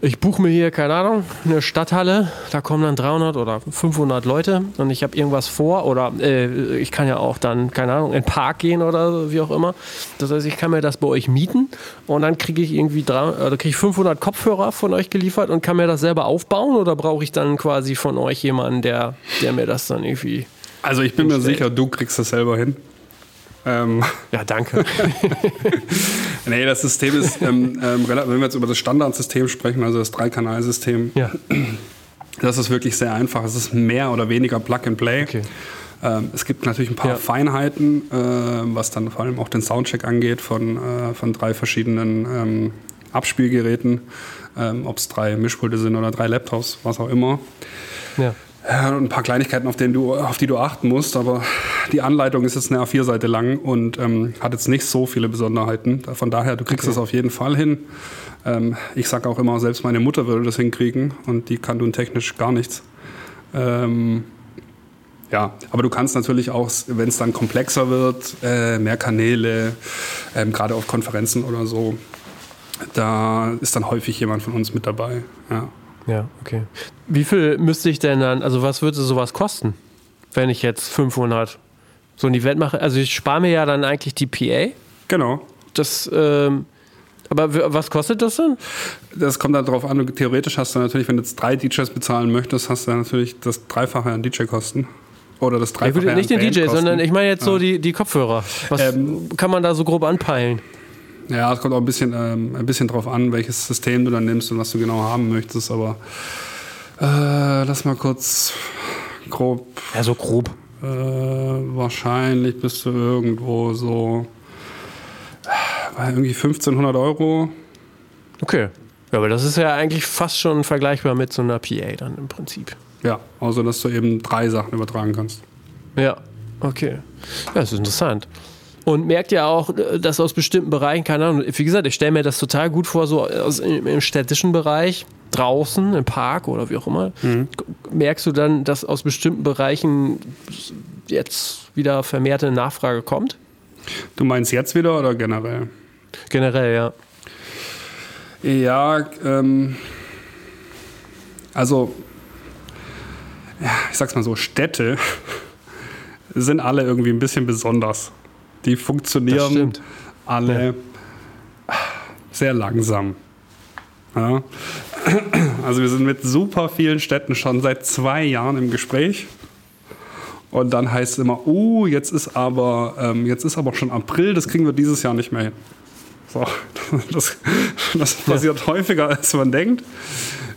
ich buche mir hier, keine Ahnung, eine Stadthalle, da kommen dann 300 oder 500 Leute und ich habe irgendwas vor oder äh, ich kann ja auch dann, keine Ahnung, in den Park gehen oder wie auch immer. Das heißt, ich kann mir das bei euch mieten und dann kriege ich irgendwie drei, also krieg ich 500 Kopfhörer von euch geliefert und kann mir das selber aufbauen oder brauche ich dann quasi von euch jemanden, der, der mir das dann irgendwie also ich bin mir sicher, du kriegst das selber hin. Ähm ja, danke. nee, das System ist, ähm, ähm, wenn wir jetzt über das Standardsystem sprechen, also das Dreikanalsystem, ja. das ist wirklich sehr einfach. Es ist mehr oder weniger Plug and Play. Okay. Ähm, es gibt natürlich ein paar ja. Feinheiten, äh, was dann vor allem auch den Soundcheck angeht von, äh, von drei verschiedenen ähm, Abspielgeräten, ähm, ob es drei Mischpulte sind oder drei Laptops, was auch immer. Ja. Ein paar Kleinigkeiten, auf, denen du, auf die du achten musst, aber die Anleitung ist jetzt eine A4-Seite lang und ähm, hat jetzt nicht so viele Besonderheiten. Von daher, du kriegst okay. das auf jeden Fall hin. Ähm, ich sage auch immer, selbst meine Mutter würde das hinkriegen und die kann nun technisch gar nichts. Ähm, ja, aber du kannst natürlich auch, wenn es dann komplexer wird, äh, mehr Kanäle, ähm, gerade auf Konferenzen oder so, da ist dann häufig jemand von uns mit dabei. Ja. Ja, okay. Wie viel müsste ich denn dann, also was würde sowas kosten, wenn ich jetzt 500 so ein Event mache? Also ich spare mir ja dann eigentlich die PA. Genau. Das, ähm, aber was kostet das denn? Das kommt dann darauf an. Theoretisch hast du natürlich, wenn du jetzt drei DJs bezahlen möchtest, hast du natürlich das Dreifache an DJ-Kosten. Oder das Dreifache ja, Nicht den DJ, sondern ich meine jetzt ja. so die, die Kopfhörer. Was ähm, kann man da so grob anpeilen? Ja, es kommt auch ein bisschen, ähm, ein bisschen drauf an, welches System du dann nimmst und was du genau haben möchtest, aber äh, lass mal kurz grob. Ja, so grob. Äh, wahrscheinlich bist du irgendwo so bei irgendwie 1500 Euro. Okay. Ja, aber das ist ja eigentlich fast schon vergleichbar mit so einer PA dann im Prinzip. Ja, außer dass du eben drei Sachen übertragen kannst. Ja, okay. Ja, das ist interessant und merkt ja auch, äh, dass aus bestimmten Bereichen, keine Ahnung, wie gesagt, ich stelle mir das total gut vor, so aus, im, im, städtischen Bereich, draußen, im Park oder wie auch immer, mhm. merkst du dann, dass aus bestimmten Bereichen jetzt wieder vermehrte Nachfrage kommt? Du meinst jetzt wieder oder generell? Generell, ja. Ja, ähm, also, ja, ich sag's mal so, Städte sind alle irgendwie ein bisschen besonders. Die funktionieren alle ja. sehr langsam. Ja. Also wir sind mit super vielen Städten schon seit zwei Jahren im Gespräch. Und dann heißt es immer, uh, jetzt ist aber, ähm, jetzt ist aber schon April, das kriegen wir dieses Jahr nicht mehr hin. So, das, das passiert ja. häufiger, als man denkt.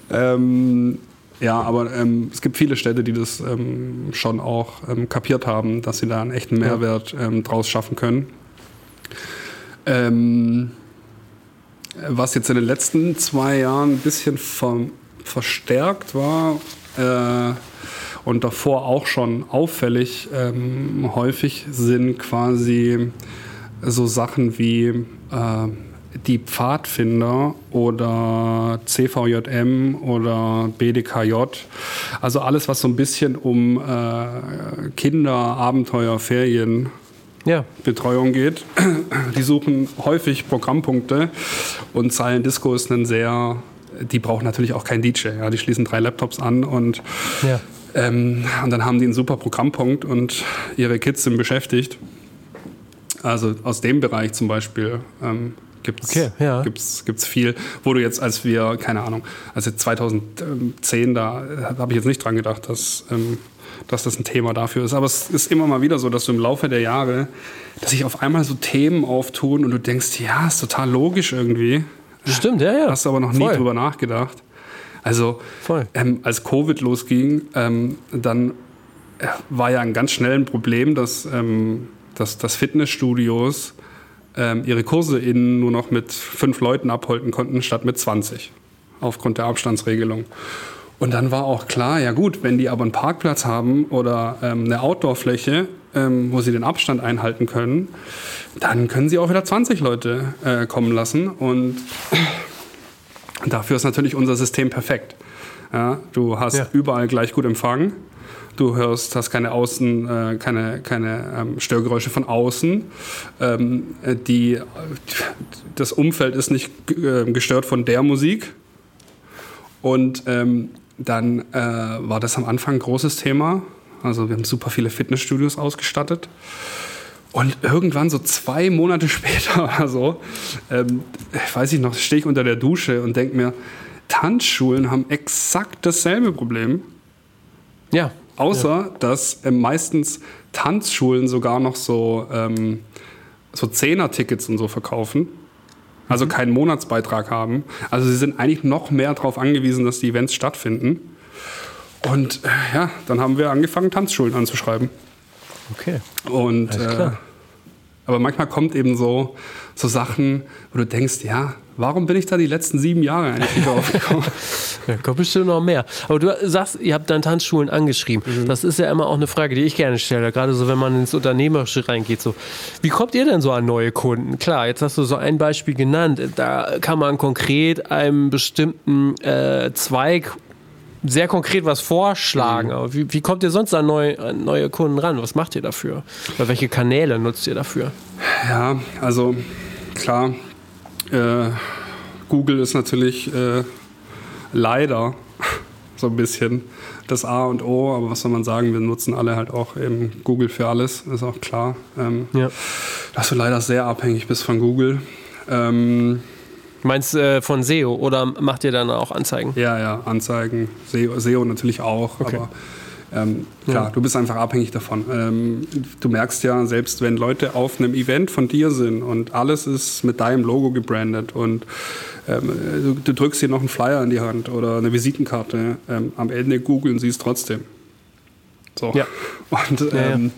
Ähm, ja, aber ähm, es gibt viele Städte, die das ähm, schon auch ähm, kapiert haben, dass sie da einen echten Mehrwert ähm, draus schaffen können. Ähm, was jetzt in den letzten zwei Jahren ein bisschen ver verstärkt war äh, und davor auch schon auffällig ähm, häufig sind quasi so Sachen wie äh, die Pfadfinder oder CVJM oder BDKJ, also alles, was so ein bisschen um äh, Kinder, Abenteuer, Ferien, ja. Betreuung geht. Die suchen häufig Programmpunkte und Silent Disco ist ein sehr, die brauchen natürlich auch keinen DJ. Ja. Die schließen drei Laptops an und, ja. ähm, und dann haben die einen super Programmpunkt und ihre Kids sind beschäftigt. Also aus dem Bereich zum Beispiel ähm, Gibt's, Okay, ja. gibt's, gibt's viel, wo du jetzt, als wir, keine Ahnung, also 2010, da äh, habe ich jetzt nicht dran gedacht, dass, ähm, dass das ein Thema dafür ist. Aber es ist immer mal wieder so, dass du im Laufe der Jahre, dass sich auf einmal so Themen auftun und du denkst, ja, ist total logisch irgendwie. Stimmt, ja, ja. Hast du aber noch nie Voll. drüber nachgedacht. Also, ähm, als Covid losging, ähm, dann äh, war ja ein ganz schnell ein Problem, dass, ähm, dass, dass Fitnessstudios ihre Kurse in nur noch mit fünf Leuten abhalten konnten, statt mit 20, aufgrund der Abstandsregelung. Und dann war auch klar, ja gut, wenn die aber einen Parkplatz haben oder ähm, eine Outdoor-Fläche, ähm, wo sie den Abstand einhalten können, dann können sie auch wieder 20 Leute äh, kommen lassen. Und dafür ist natürlich unser System perfekt. Ja, du hast Ja. überall gleich gut Empfang. Du hörst, hast keine Außen, äh, keine, keine ähm, Störgeräusche von außen. Ähm, äh, die, das Umfeld ist nicht äh, gestört von der Musik. Und ähm, dann äh, war das am Anfang ein großes Thema. Also wir haben super viele Fitnessstudios ausgestattet. Und irgendwann, so zwei Monate später oder so, ähm, weiß ich noch, stehe ich unter der Dusche und denke mir, Tanzschulen haben exakt dasselbe Problem. Ja. Außer, dass ähm, meistens Tanzschulen sogar noch so, ähm, so Zehner-Tickets und so verkaufen. Also keinen Monatsbeitrag haben. Also sie sind eigentlich noch mehr darauf angewiesen, dass die Events stattfinden. Und äh, ja, dann haben wir angefangen, Tanzschulen anzuschreiben. Okay. Und Alles äh, aber manchmal kommt eben so, so Sachen, wo du denkst, ja, warum bin ich da die letzten sieben Jahre eigentlich nicht drauf gekommen? Ja, kommt bestimmt noch mehr. Aber du sagst, ihr habt dann Tanzschulen angeschrieben. Mhm. Das ist ja immer auch eine Frage, die ich gerne stelle, gerade so, wenn man ins Unternehmerische reingeht. So. Wie kommt ihr denn so an neue Kunden? Klar, jetzt hast du so ein Beispiel genannt. Da kann man konkret einem bestimmten äh, Zweig sehr konkret was vorschlagen. Mhm. Aber wie, wie kommt ihr sonst an neue, an neue Kunden ran? Was macht ihr dafür? Oder welche Kanäle nutzt ihr dafür? Ja, also klar, äh, Google ist natürlich äh, leider so ein bisschen das A und O, aber was soll man sagen, wir nutzen alle halt auch eben Google für alles, ist auch klar. Ähm, Ja. Dass du leider sehr abhängig bist von Google. Ähm, Meinst du äh, von SEO oder macht ihr dann auch Anzeigen? Ja, ja, Anzeigen, SEO, SEO natürlich auch, Okay. aber ähm, klar, du bist einfach abhängig davon. Ähm, du merkst ja, selbst wenn Leute auf einem Event von dir sind und alles ist mit deinem Logo gebrandet und ähm, du, du drückst dir noch einen Flyer in die Hand oder eine Visitenkarte, ähm, am Ende googeln sie es trotzdem. So. Ja. Und Ja, ja. ähm,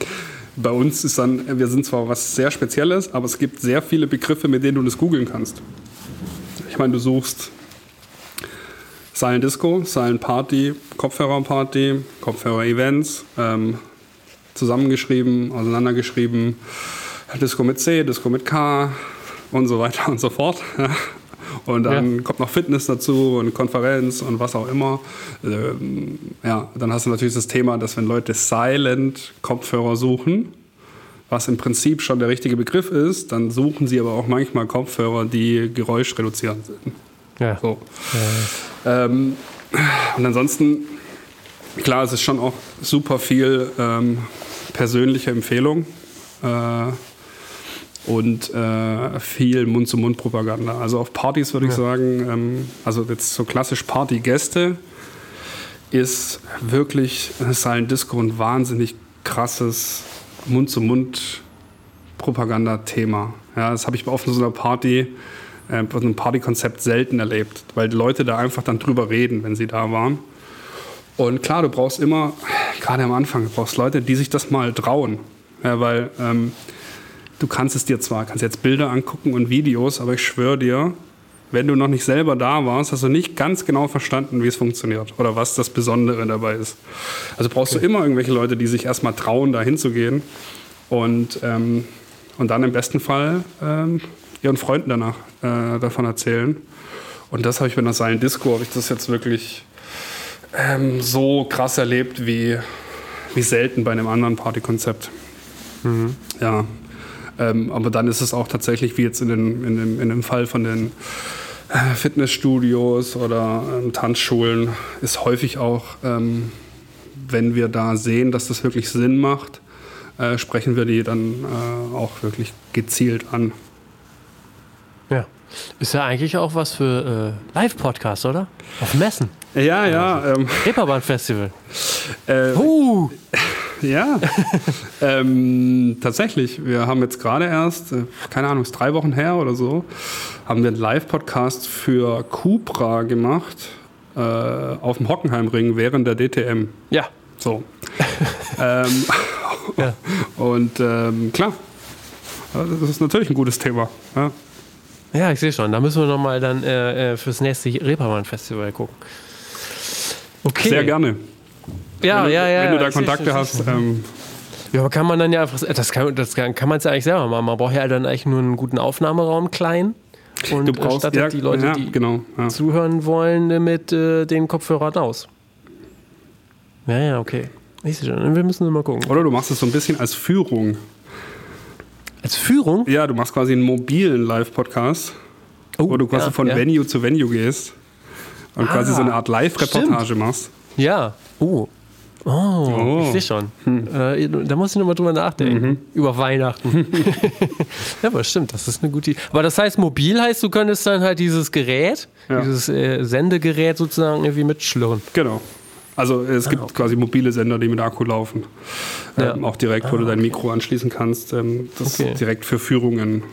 bei uns ist dann, wir sind zwar was sehr Spezielles, aber es gibt sehr viele Begriffe, mit denen du das googeln kannst. Ich meine, du suchst Silent Disco, Silent Party, Kopfhörerparty, Kopfhörer-Events, ähm, zusammengeschrieben, auseinandergeschrieben, Disco mit C, Disco mit K und so weiter und so fort. Und dann kommt noch Fitness dazu und Konferenz und was auch immer. Ähm, ja, dann hast du natürlich das Thema, dass wenn Leute Silent Kopfhörer suchen, was im Prinzip schon der richtige Begriff ist, dann suchen sie aber auch manchmal Kopfhörer, die geräuschreduzierend sind. Ja. So. Ähm, und ansonsten, klar, es ist schon auch super viel ähm, persönliche Empfehlung äh, und äh, viel Mund-zu-Mund-Propaganda. Also auf Partys würde ich sagen, ähm, also jetzt so klassisch Partygäste ist wirklich Silent Disco ein wahnsinnig krasses Mund-zu-Mund-Propaganda-Thema. Ja, das habe ich auf so einer Party, äh, auf einem Partykonzept selten erlebt, weil die Leute da einfach dann drüber reden, wenn sie da waren. Und klar, du brauchst immer, gerade am Anfang, du brauchst Leute, die sich das mal trauen. Ja, weil ähm, du kannst es dir zwar, kannst jetzt Bilder angucken und Videos, aber ich schwöre dir, wenn du noch nicht selber da warst, hast du nicht ganz genau verstanden, wie es funktioniert oder was das Besondere dabei ist. Also brauchst du immer irgendwelche Leute, die sich erstmal trauen, da hinzugehen und, ähm, und dann im besten Fall ähm, ihren Freunden danach äh, davon erzählen. Und das habe ich bei einer Silent Disco, habe ich das jetzt wirklich ähm, so krass erlebt wie, wie selten bei einem anderen Partykonzept. Ja, ähm, aber dann ist es auch tatsächlich, wie jetzt in, den, in, dem, in dem Fall von den äh, Fitnessstudios oder ähm, Tanzschulen, ist häufig auch, ähm, wenn wir da sehen, dass das wirklich Sinn macht, äh, sprechen wir die dann äh, auch wirklich gezielt an. Ja. Ist ja eigentlich auch was für äh, Live-Podcasts, oder? Auf Messen. Ja, ja. Ähm, Reeperbahn-Festival. äh, Uh, Ja, ähm, tatsächlich. Wir haben jetzt gerade erst, äh, keine Ahnung, ist drei Wochen her oder so, haben wir einen Live-Podcast für Cupra gemacht äh, auf dem Hockenheimring während der DTM. ja. So. ähm, Ja. Und ähm, klar, das ist natürlich ein gutes Thema. Ja. Ja, ich sehe schon. Da müssen wir nochmal dann äh, äh, fürs nächste Reeperbahn-Festival gucken. Okay. Sehr gerne. Ja, wenn du, ja, ja. wenn du da Kontakte schon, hast. Ähm, Ja, aber kann man dann ja einfach, das kann, das kann, kann man es ja eigentlich selber machen. Man braucht ja dann eigentlich nur einen guten Aufnahmeraum klein und du brauchst stattet ja, die Leute, ja, die genau. Ja. zuhören wollen, äh, mit äh, den Kopfhörern aus. Ja, ja, okay. Ich sehe schon. Wir müssen mal gucken. Oder du machst es so ein bisschen als Führung. Als Führung? Ja, du machst quasi einen mobilen Live-Podcast, Oh, wo du quasi ja, von ja. Venue zu Venue gehst und Ah, quasi so eine Art Live-Reportage machst. Ja. Oh. Oh, Oh. ich sehe schon. Äh, da muss ich nochmal drüber nachdenken. Über Weihnachten. ja, aber stimmt, das ist eine gute Idee. Aber das heißt, mobil heißt, du könntest dann halt dieses Gerät, Ja. dieses äh, Sendegerät sozusagen irgendwie mitschlirren. Genau. Also es gibt Ah, okay. quasi mobile Sender, die mit Akku laufen. Ja. Ähm, auch direkt, wo Ah, du dein Mikro anschließen kannst. Ähm, das Okay. ist direkt für Führungen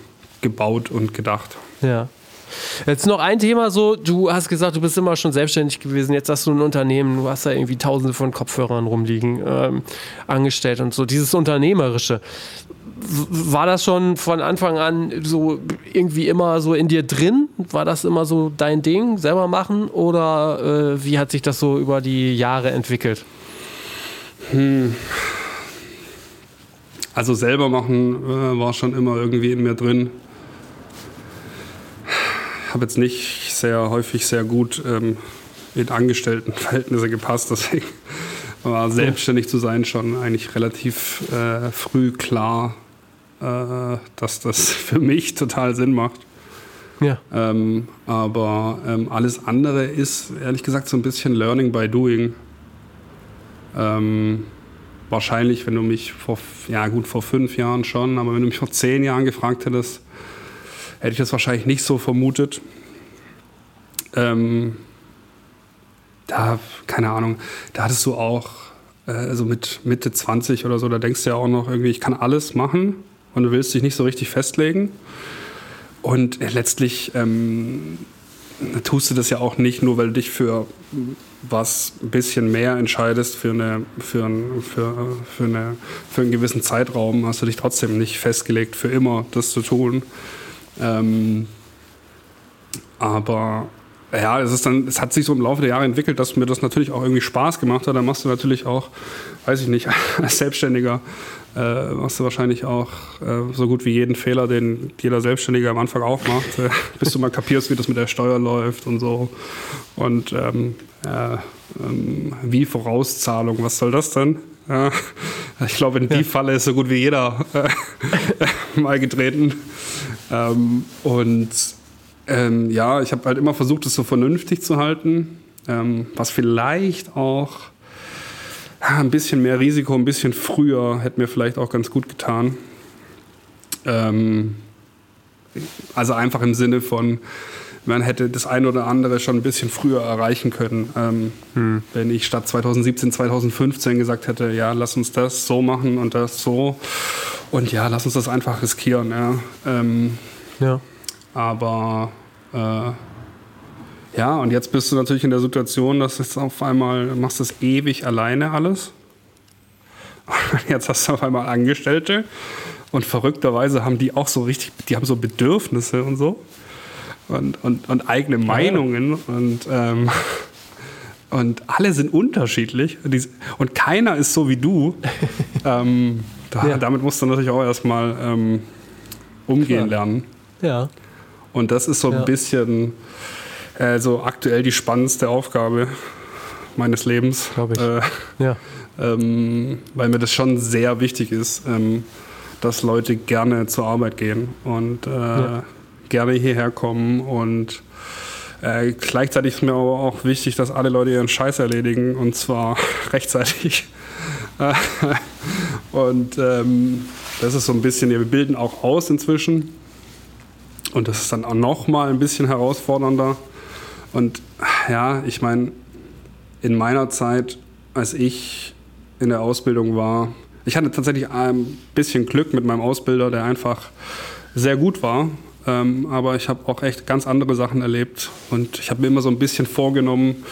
gebaut und gedacht. Ja. Jetzt noch ein Thema so, du hast gesagt, du bist immer schon selbstständig gewesen, jetzt hast du ein Unternehmen, du hast da irgendwie tausende von Kopfhörern rumliegen, ähm, angestellt und so, dieses Unternehmerische. War das schon von Anfang an so irgendwie immer so in dir drin? War das immer so dein Ding, selber machen? Oder äh, wie hat sich das so über die Jahre entwickelt? Also selber machen äh, war schon immer irgendwie in mir drin. Habe jetzt nicht sehr häufig sehr gut ähm, in Angestelltenverhältnisse gepasst, deswegen war selbstständig zu sein schon eigentlich relativ äh, früh klar, äh, dass das für mich total Sinn macht. Ja. Ähm, aber ähm, alles andere ist ehrlich gesagt so ein bisschen Learning by Doing. Ähm, wahrscheinlich, wenn du mich vor, ja gut, vor fünf Jahren schon, aber wenn du mich vor zehn Jahren gefragt hättest, hätte ich das wahrscheinlich nicht so vermutet. Ähm, da, keine Ahnung, da hattest du auch, äh, also mit Mitte 20 oder so, da denkst du ja auch noch irgendwie, ich kann alles machen und du willst dich nicht so richtig festlegen. Und äh, letztlich ähm, tust du das ja auch nicht nur, weil du dich für was ein bisschen mehr entscheidest für, eine, für, ein, für, für, eine, für einen gewissen Zeitraum, hast du dich trotzdem nicht festgelegt, für immer das zu tun. Ähm, aber ja, es, ist dann, es hat sich so im Laufe der Jahre entwickelt, dass mir das natürlich auch irgendwie Spaß gemacht hat. Dann machst du natürlich auch, weiß ich nicht, als Selbstständiger äh, machst du wahrscheinlich auch äh, so gut wie jeden Fehler, den jeder Selbstständige am Anfang auch macht, äh, bis du mal kapierst, wie das mit der Steuer läuft und so. Und ähm, äh, ähm, wie Vorauszahlung, was soll das denn? Ja, ich glaube, in die Falle ist so gut wie jeder äh, mal getreten. Ähm, und ähm, ja, ich habe halt immer versucht, es so vernünftig zu halten, ähm, was vielleicht auch ja, ein bisschen mehr Risiko, ein bisschen früher hätte mir vielleicht auch ganz gut getan. Ähm, also einfach im Sinne von, man hätte das eine oder andere schon ein bisschen früher erreichen können. Ähm, Wenn ich statt 2017, 2015 gesagt hätte, ja, lass uns das so machen und das so und ja, lass uns das einfach riskieren. Ja. Ähm, Ja. aber äh, ja, und jetzt bist du natürlich in der Situation, dass jetzt auf einmal machst du es ewig alleine alles. Und jetzt hast du auf einmal Angestellte und verrückterweise haben die auch so richtig, die haben so Bedürfnisse und so und, und, und eigene Meinungen und, ähm, und alle sind unterschiedlich und, keiner ist so wie du. ähm, da, Ja. Damit musst du natürlich auch erstmal ähm, umgehen Klar. lernen. Ja. Und das ist so Ja. ein bisschen äh, so aktuell die spannendste Aufgabe meines Lebens. Glaub ich. Äh, Ja. ähm, weil mir das schon sehr wichtig ist, ähm, dass Leute gerne zur Arbeit gehen und äh, Ja. gerne hierher kommen und äh, gleichzeitig ist mir aber auch wichtig, dass alle Leute ihren Scheiß erledigen und zwar rechtzeitig. Und ähm, das ist so ein bisschen, wir bilden auch aus inzwischen. Und das ist dann auch noch mal ein bisschen herausfordernder. Und ja, ich meine, in meiner Zeit, als ich in der Ausbildung war, ich hatte tatsächlich ein bisschen Glück mit meinem Ausbilder, der einfach sehr gut war. Ähm, aber ich habe auch echt ganz andere Sachen erlebt. Und ich habe mir immer so ein bisschen vorgenommen,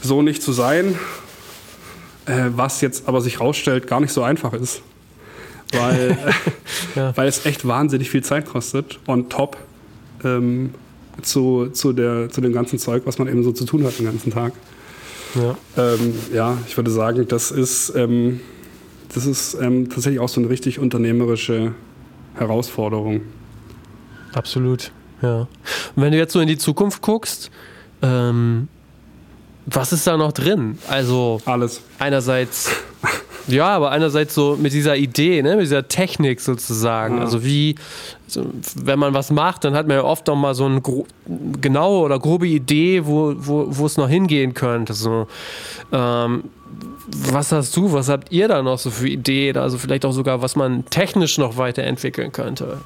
so nicht zu sein, äh, was jetzt aber sich rausstellt, gar nicht so einfach ist. Weil, ja. weil es echt wahnsinnig viel Zeit kostet und top ähm, zu, zu, der, zu dem ganzen Zeug, was man eben so zu tun hat den ganzen Tag. Ja, ähm, ja ich würde sagen, das ist, ähm, das ist ähm, tatsächlich auch so eine richtig unternehmerische Herausforderung. Absolut, ja. Und wenn du jetzt so in die Zukunft guckst, ähm, was ist da noch drin? Also alles. Einerseits, ja, aber einerseits so mit dieser Idee, ne, mit dieser Technik sozusagen. Ja. Also wie, also wenn man was macht, dann hat man ja oft noch mal so eine genaue oder grobe Idee, wo, wo, wo es noch hingehen könnte. So, ähm, was hast du, was habt ihr da noch so für Ideen? Also vielleicht auch sogar, was man technisch noch weiterentwickeln könnte.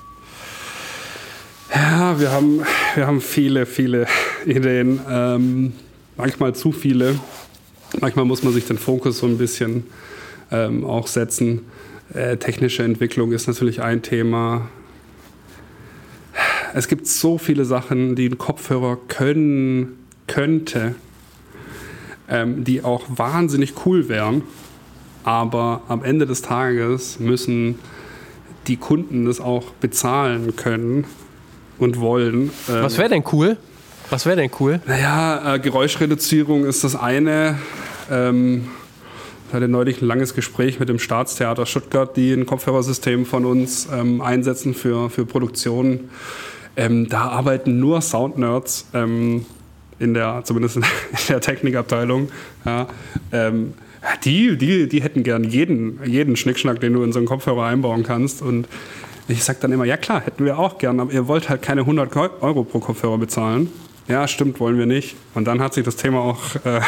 Ja, wir haben, wir haben viele, viele Ideen. Ähm, manchmal zu viele. Manchmal muss man sich den Fokus so ein bisschen ähm, auch setzen. Äh, technische Entwicklung ist natürlich ein Thema. Es gibt so viele Sachen, die ein Kopfhörer können könnte, ähm, die auch wahnsinnig cool wären. Aber am Ende des Tages müssen die Kunden das auch bezahlen können und wollen. Was wäre denn cool? Was wäre denn cool? Naja, äh, Geräuschreduzierung ist das eine. Ähm, ich hatte neulich ein langes Gespräch mit dem Staatstheater Stuttgart, die ein Kopfhörersystem von uns ähm, einsetzen für, für Produktionen. Ähm, da arbeiten nur Soundnerds, ähm, in der, zumindest in der Technikabteilung. Ja, ähm, die, die, die hätten gern jeden, jeden Schnickschnack, den du in so einen Kopfhörer einbauen kannst. Und ich sage dann immer, ja klar, hätten wir auch gern, aber ihr wollt halt keine 100 Euro pro Kopfhörer bezahlen. Ja, stimmt, wollen wir nicht. Und dann hat sich das Thema auch, äh,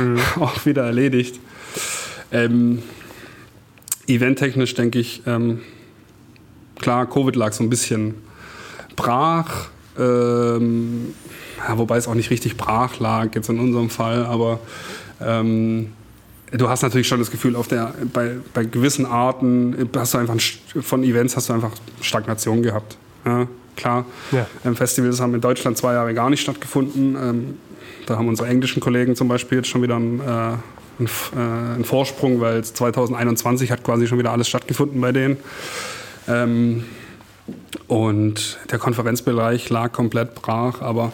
mhm. auch wieder erledigt. Ähm, eventtechnisch denke ich, ähm, klar, Covid lag so ein bisschen brach. Ähm, ja, wobei es auch nicht richtig brach lag, jetzt in unserem Fall, aber ähm, du hast natürlich schon das Gefühl, auf der, bei, bei gewissen Arten hast du einfach von Events hast du einfach Stagnation gehabt. Ja, klar, ja. Ähm, Festivals haben in Deutschland zwei Jahre gar nicht stattgefunden. Ähm, da haben unsere englischen Kollegen zum Beispiel jetzt schon wieder einen, äh, einen, äh, einen Vorsprung, weil 2021 hat quasi schon wieder alles stattgefunden bei denen. Ähm, und der Konferenzbereich lag komplett brach, aber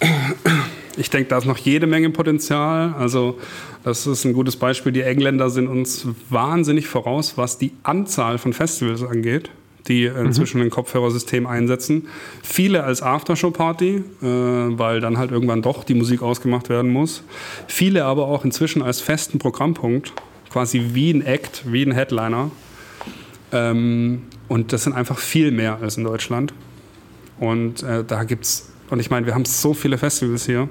ich denke, da ist noch jede Menge Potenzial. Also das ist ein gutes Beispiel. Die Engländer sind uns wahnsinnig voraus, was die Anzahl von Festivals angeht, die inzwischen mhm. ein Kopfhörersystem einsetzen. Viele als Aftershow-Party, äh, weil dann halt irgendwann doch die Musik ausgemacht werden muss. Viele aber auch inzwischen als festen Programmpunkt, quasi wie ein Act, wie ein Headliner. Ähm, und das sind einfach viel mehr als in Deutschland. Und äh, da gibt es, und ich meine, wir haben so viele Festivals hier.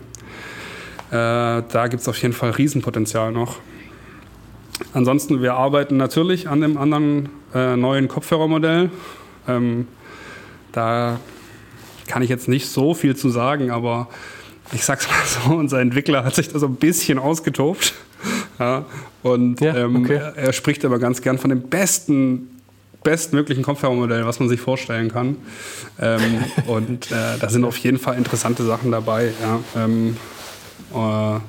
Äh, da gibt es auf jeden Fall Riesenpotenzial noch. Ansonsten, wir arbeiten natürlich an dem anderen äh, neuen Kopfhörermodell. Ähm, da kann ich jetzt nicht so viel zu sagen, aber ich sag's mal so, unser Entwickler hat sich da so ein bisschen ausgetobt. ja, und ja, ähm, okay. er, er, spricht aber ganz gern von dem besten bestmöglichen Kopfhörermodell, was man sich vorstellen kann. Ähm, und äh, da sind auf jeden Fall interessante Sachen dabei. Ja. Ähm, äh,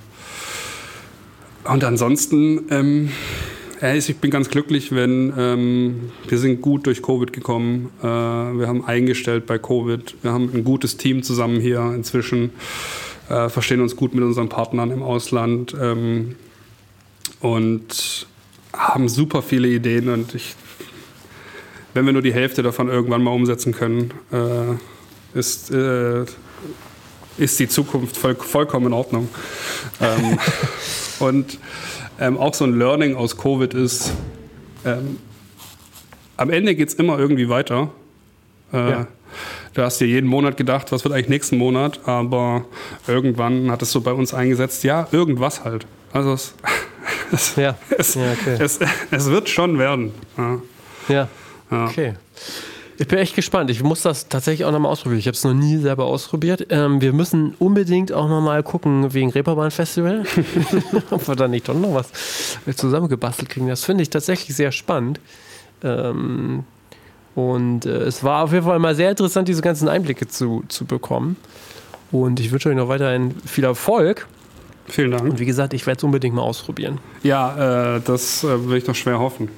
und ansonsten, ähm, ich bin ganz glücklich, wenn ähm, wir sind gut durch Covid gekommen. Äh, wir haben eingestellt bei Covid. Wir haben ein gutes Team zusammen hier inzwischen. Äh, verstehen uns gut mit unseren Partnern im Ausland ähm, und haben super viele Ideen. Und ich, wenn wir nur die Hälfte davon irgendwann mal umsetzen können, äh, ist äh, ist die Zukunft voll, vollkommen in Ordnung. ähm, und ähm, auch so ein Learning aus Covid ist, ähm, am Ende geht es immer irgendwie weiter. Äh, ja. Du hast dir jeden Monat gedacht, was wird eigentlich nächsten Monat, aber irgendwann hat es so bei uns eingesetzt, ja, irgendwas halt. Also es, es, ja. Es, ja, okay. es, wird schon werden. Ja. okay. Ich bin echt gespannt. Ich muss das tatsächlich auch nochmal ausprobieren. Ich habe es noch nie selber ausprobiert. Ähm, wir müssen unbedingt auch nochmal gucken wegen Reeperbahn Festival, ob wir da nicht doch noch was zusammengebastelt kriegen. Das finde ich tatsächlich sehr spannend. Ähm, und äh, es war auf jeden Fall mal sehr interessant, diese ganzen Einblicke zu, zu bekommen. Und ich wünsche euch noch weiterhin viel Erfolg. Vielen Dank. Und wie gesagt, ich werde es unbedingt mal ausprobieren. Ja, äh, das äh, will ich doch schwer hoffen.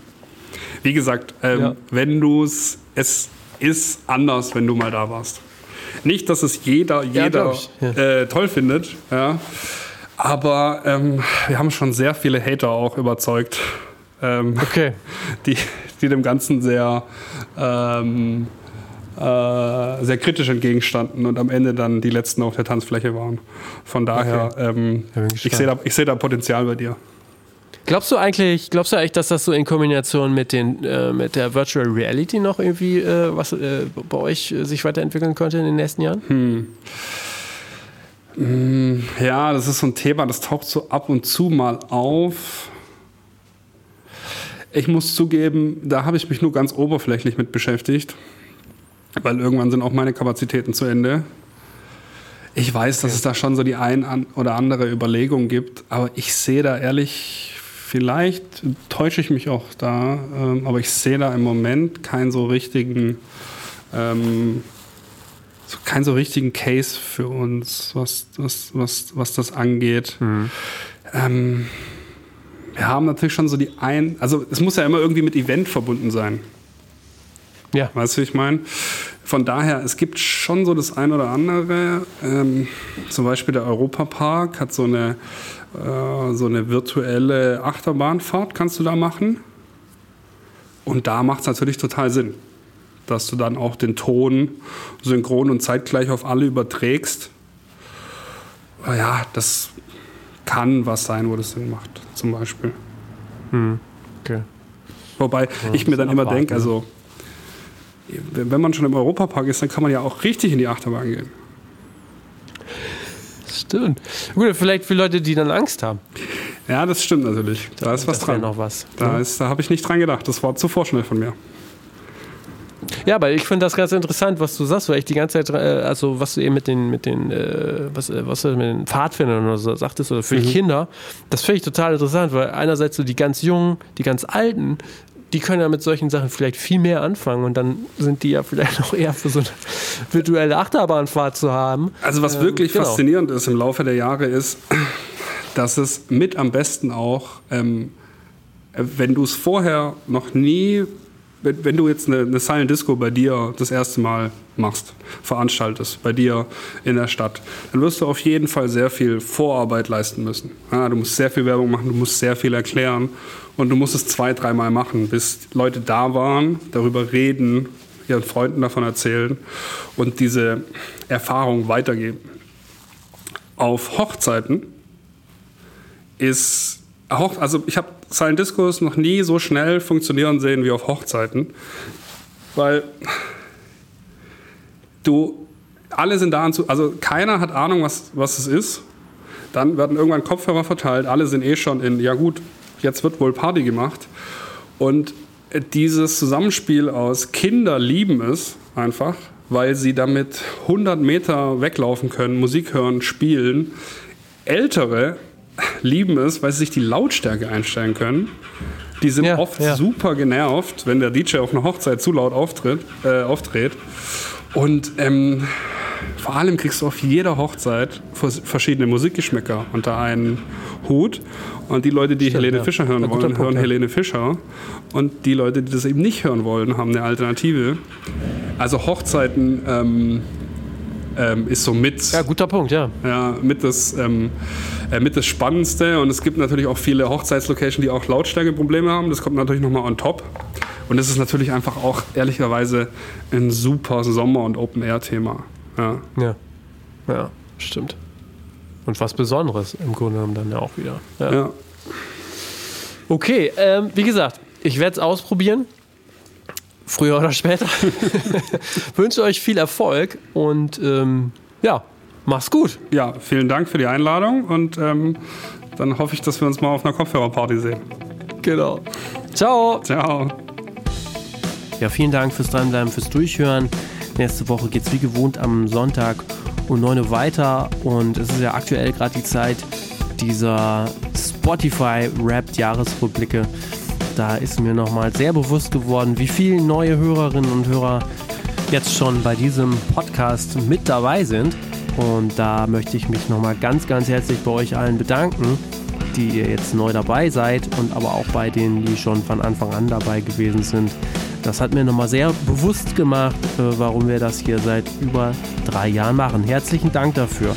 Wie gesagt, ähm, Ja. wenn du es, es ist anders, wenn du mal da warst. Nicht, dass es jeder, Ja, jeder ich, ja. äh, toll findet, ja. aber ähm, wir haben schon sehr viele Hater auch überzeugt, ähm, Okay. die, die dem Ganzen sehr, ähm, äh, sehr kritisch entgegenstanden und am Ende dann die Letzten auf der Tanzfläche waren. Von daher, ähm, Ja, bin ich sehe da, ich seh da Potenzial bei dir. Glaubst du eigentlich, glaubst du eigentlich, dass das so in Kombination mit, den, äh, mit der Virtual Reality noch irgendwie äh, was äh, bei euch äh, sich weiterentwickeln könnte in den nächsten Jahren? Ja, das ist so ein Thema, das taucht so ab und zu mal auf. Ich muss zugeben, da habe ich mich nur ganz oberflächlich mit beschäftigt, weil irgendwann sind auch meine Kapazitäten zu Ende. Ich weiß, dass es da schon so die ein oder andere Überlegung gibt, aber ich sehe da ehrlich, vielleicht täusche ich mich auch da, ähm, aber ich sehe da im Moment keinen so richtigen, ähm, so keinen so richtigen Case für uns, was, was, was, was das angeht. Ähm, wir haben natürlich schon so die ein, also es muss ja immer irgendwie mit Event verbunden sein. Ja. Weißt du, wie ich meine? Von daher, es gibt schon so das ein oder andere. Ähm, zum Beispiel der Europapark hat so eine, äh, so eine virtuelle Achterbahnfahrt, kannst du da machen. Und da macht es natürlich total Sinn, dass du dann auch den Ton synchron und zeitgleich auf alle überträgst. Ja, das kann was sein, wo das Sinn macht, zum Beispiel. Okay. Wobei ich mir dann immer denke, also wenn man schon im Europapark ist, dann kann man ja auch richtig in die Achterbahn gehen. Stimmt. Gut, vielleicht für Leute, die dann Angst haben. Ja, das stimmt natürlich. Da ist was dran. noch was. Da, ne? ist- da habe ich nicht dran gedacht. Das war zu vorschnell von mir. Ja, aber ich finde das ganz interessant, was du sagst, weil ich die ganze Zeit, äh, also was du eben mit den, mit den, äh, was, äh, was du mit den Pfadfindern oder so sagtest, oder für Mhm. die Kinder, das finde ich total interessant, weil einerseits so die ganz Jungen, die ganz Alten, die können ja mit solchen Sachen vielleicht viel mehr anfangen und dann sind die ja vielleicht auch eher für so eine virtuelle Achterbahnfahrt zu haben. Also was wirklich genau. faszinierend ist im Laufe der Jahre ist, dass es mit am besten auch, ähm, äh, wenn du es vorher noch nie, wenn, wenn du jetzt eine, eine Silent Disco bei dir das erste Mal machst, veranstaltest, bei dir in der Stadt, dann wirst du auf jeden Fall sehr viel Vorarbeit leisten müssen. Ja, du musst sehr viel Werbung machen, du musst sehr viel erklären und du musst es zwei, dreimal machen, bis Leute da waren, darüber reden, ihren Freunden davon erzählen und diese Erfahrung weitergeben. Auf Hochzeiten ist also ich habe Silent Discos noch nie so schnell funktionieren sehen wie auf Hochzeiten, weil du alle sind da, anzu, also keiner hat Ahnung, was, was es ist. Dann werden irgendwann Kopfhörer verteilt, alle sind eh schon in, ja gut, jetzt wird wohl Party gemacht. Und dieses Zusammenspiel aus Kinder lieben es einfach, weil sie damit 100 Meter weglaufen können, Musik hören, spielen. Ältere lieben es, weil sie sich die Lautstärke einstellen können. Die sind Ja, oft ja. super genervt, wenn der DJ auf einer Hochzeit zu laut auftritt, äh, auftritt. Und ähm, vor allem kriegst du auf jeder Hochzeit vers- verschiedene Musikgeschmäcker unter einen Hut. Und die Leute, die Stimmt, Helene ja. Fischer hören wollen, Punkt, hören. Helene Fischer. Und die Leute, die das eben nicht hören wollen, haben eine Alternative. Also Hochzeiten ähm, ähm, ist so mit, Ja, guter Punkt, ja. ja, mit, das, ähm, äh, mit das Spannendste. Und es gibt natürlich auch viele Hochzeitslocations, die auch Lautstärkeprobleme haben. Das kommt natürlich nochmal on top. Und das ist natürlich einfach auch ehrlicherweise ein super Sommer- und Open-Air-Thema. Ja. Ja. Ja, stimmt. Und was Besonderes im Grunde genommen dann ja auch wieder. Ja. Ja. Okay, ähm, wie gesagt, ich werde es ausprobieren. Früher oder später. Wünsche euch viel Erfolg und ähm, ja, mach's gut. ja, vielen Dank für die Einladung und ähm, dann hoffe ich, dass wir uns mal auf einer Kopfhörerparty sehen. Genau. Ciao. Ciao. Ja, vielen Dank fürs Dranbleiben, fürs Durchhören. Nächste Woche geht es wie gewohnt am Sonntag um 9 Uhr weiter und es ist ja aktuell gerade die Zeit dieser Spotify-Rap-Jahresrückblicke. Da ist mir nochmal sehr bewusst geworden, wie viele neue Hörerinnen und Hörer jetzt schon bei diesem Podcast mit dabei sind. Und da möchte ich mich nochmal ganz, ganz herzlich bei euch allen bedanken, die ihr jetzt neu dabei seid und aber auch bei denen, die schon von Anfang an dabei gewesen sind. Das hat mir nochmal sehr bewusst gemacht, äh, warum wir das hier seit über drei Jahren machen. Herzlichen Dank dafür.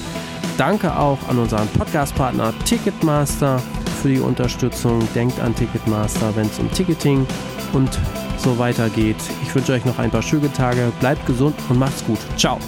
Danke auch an unseren Podcast-Partner Ticketmaster für die Unterstützung. Denkt an Ticketmaster, wenn es um Ticketing und so weiter geht. Ich wünsche euch noch ein paar schöne Tage. Bleibt gesund und macht's gut. Ciao.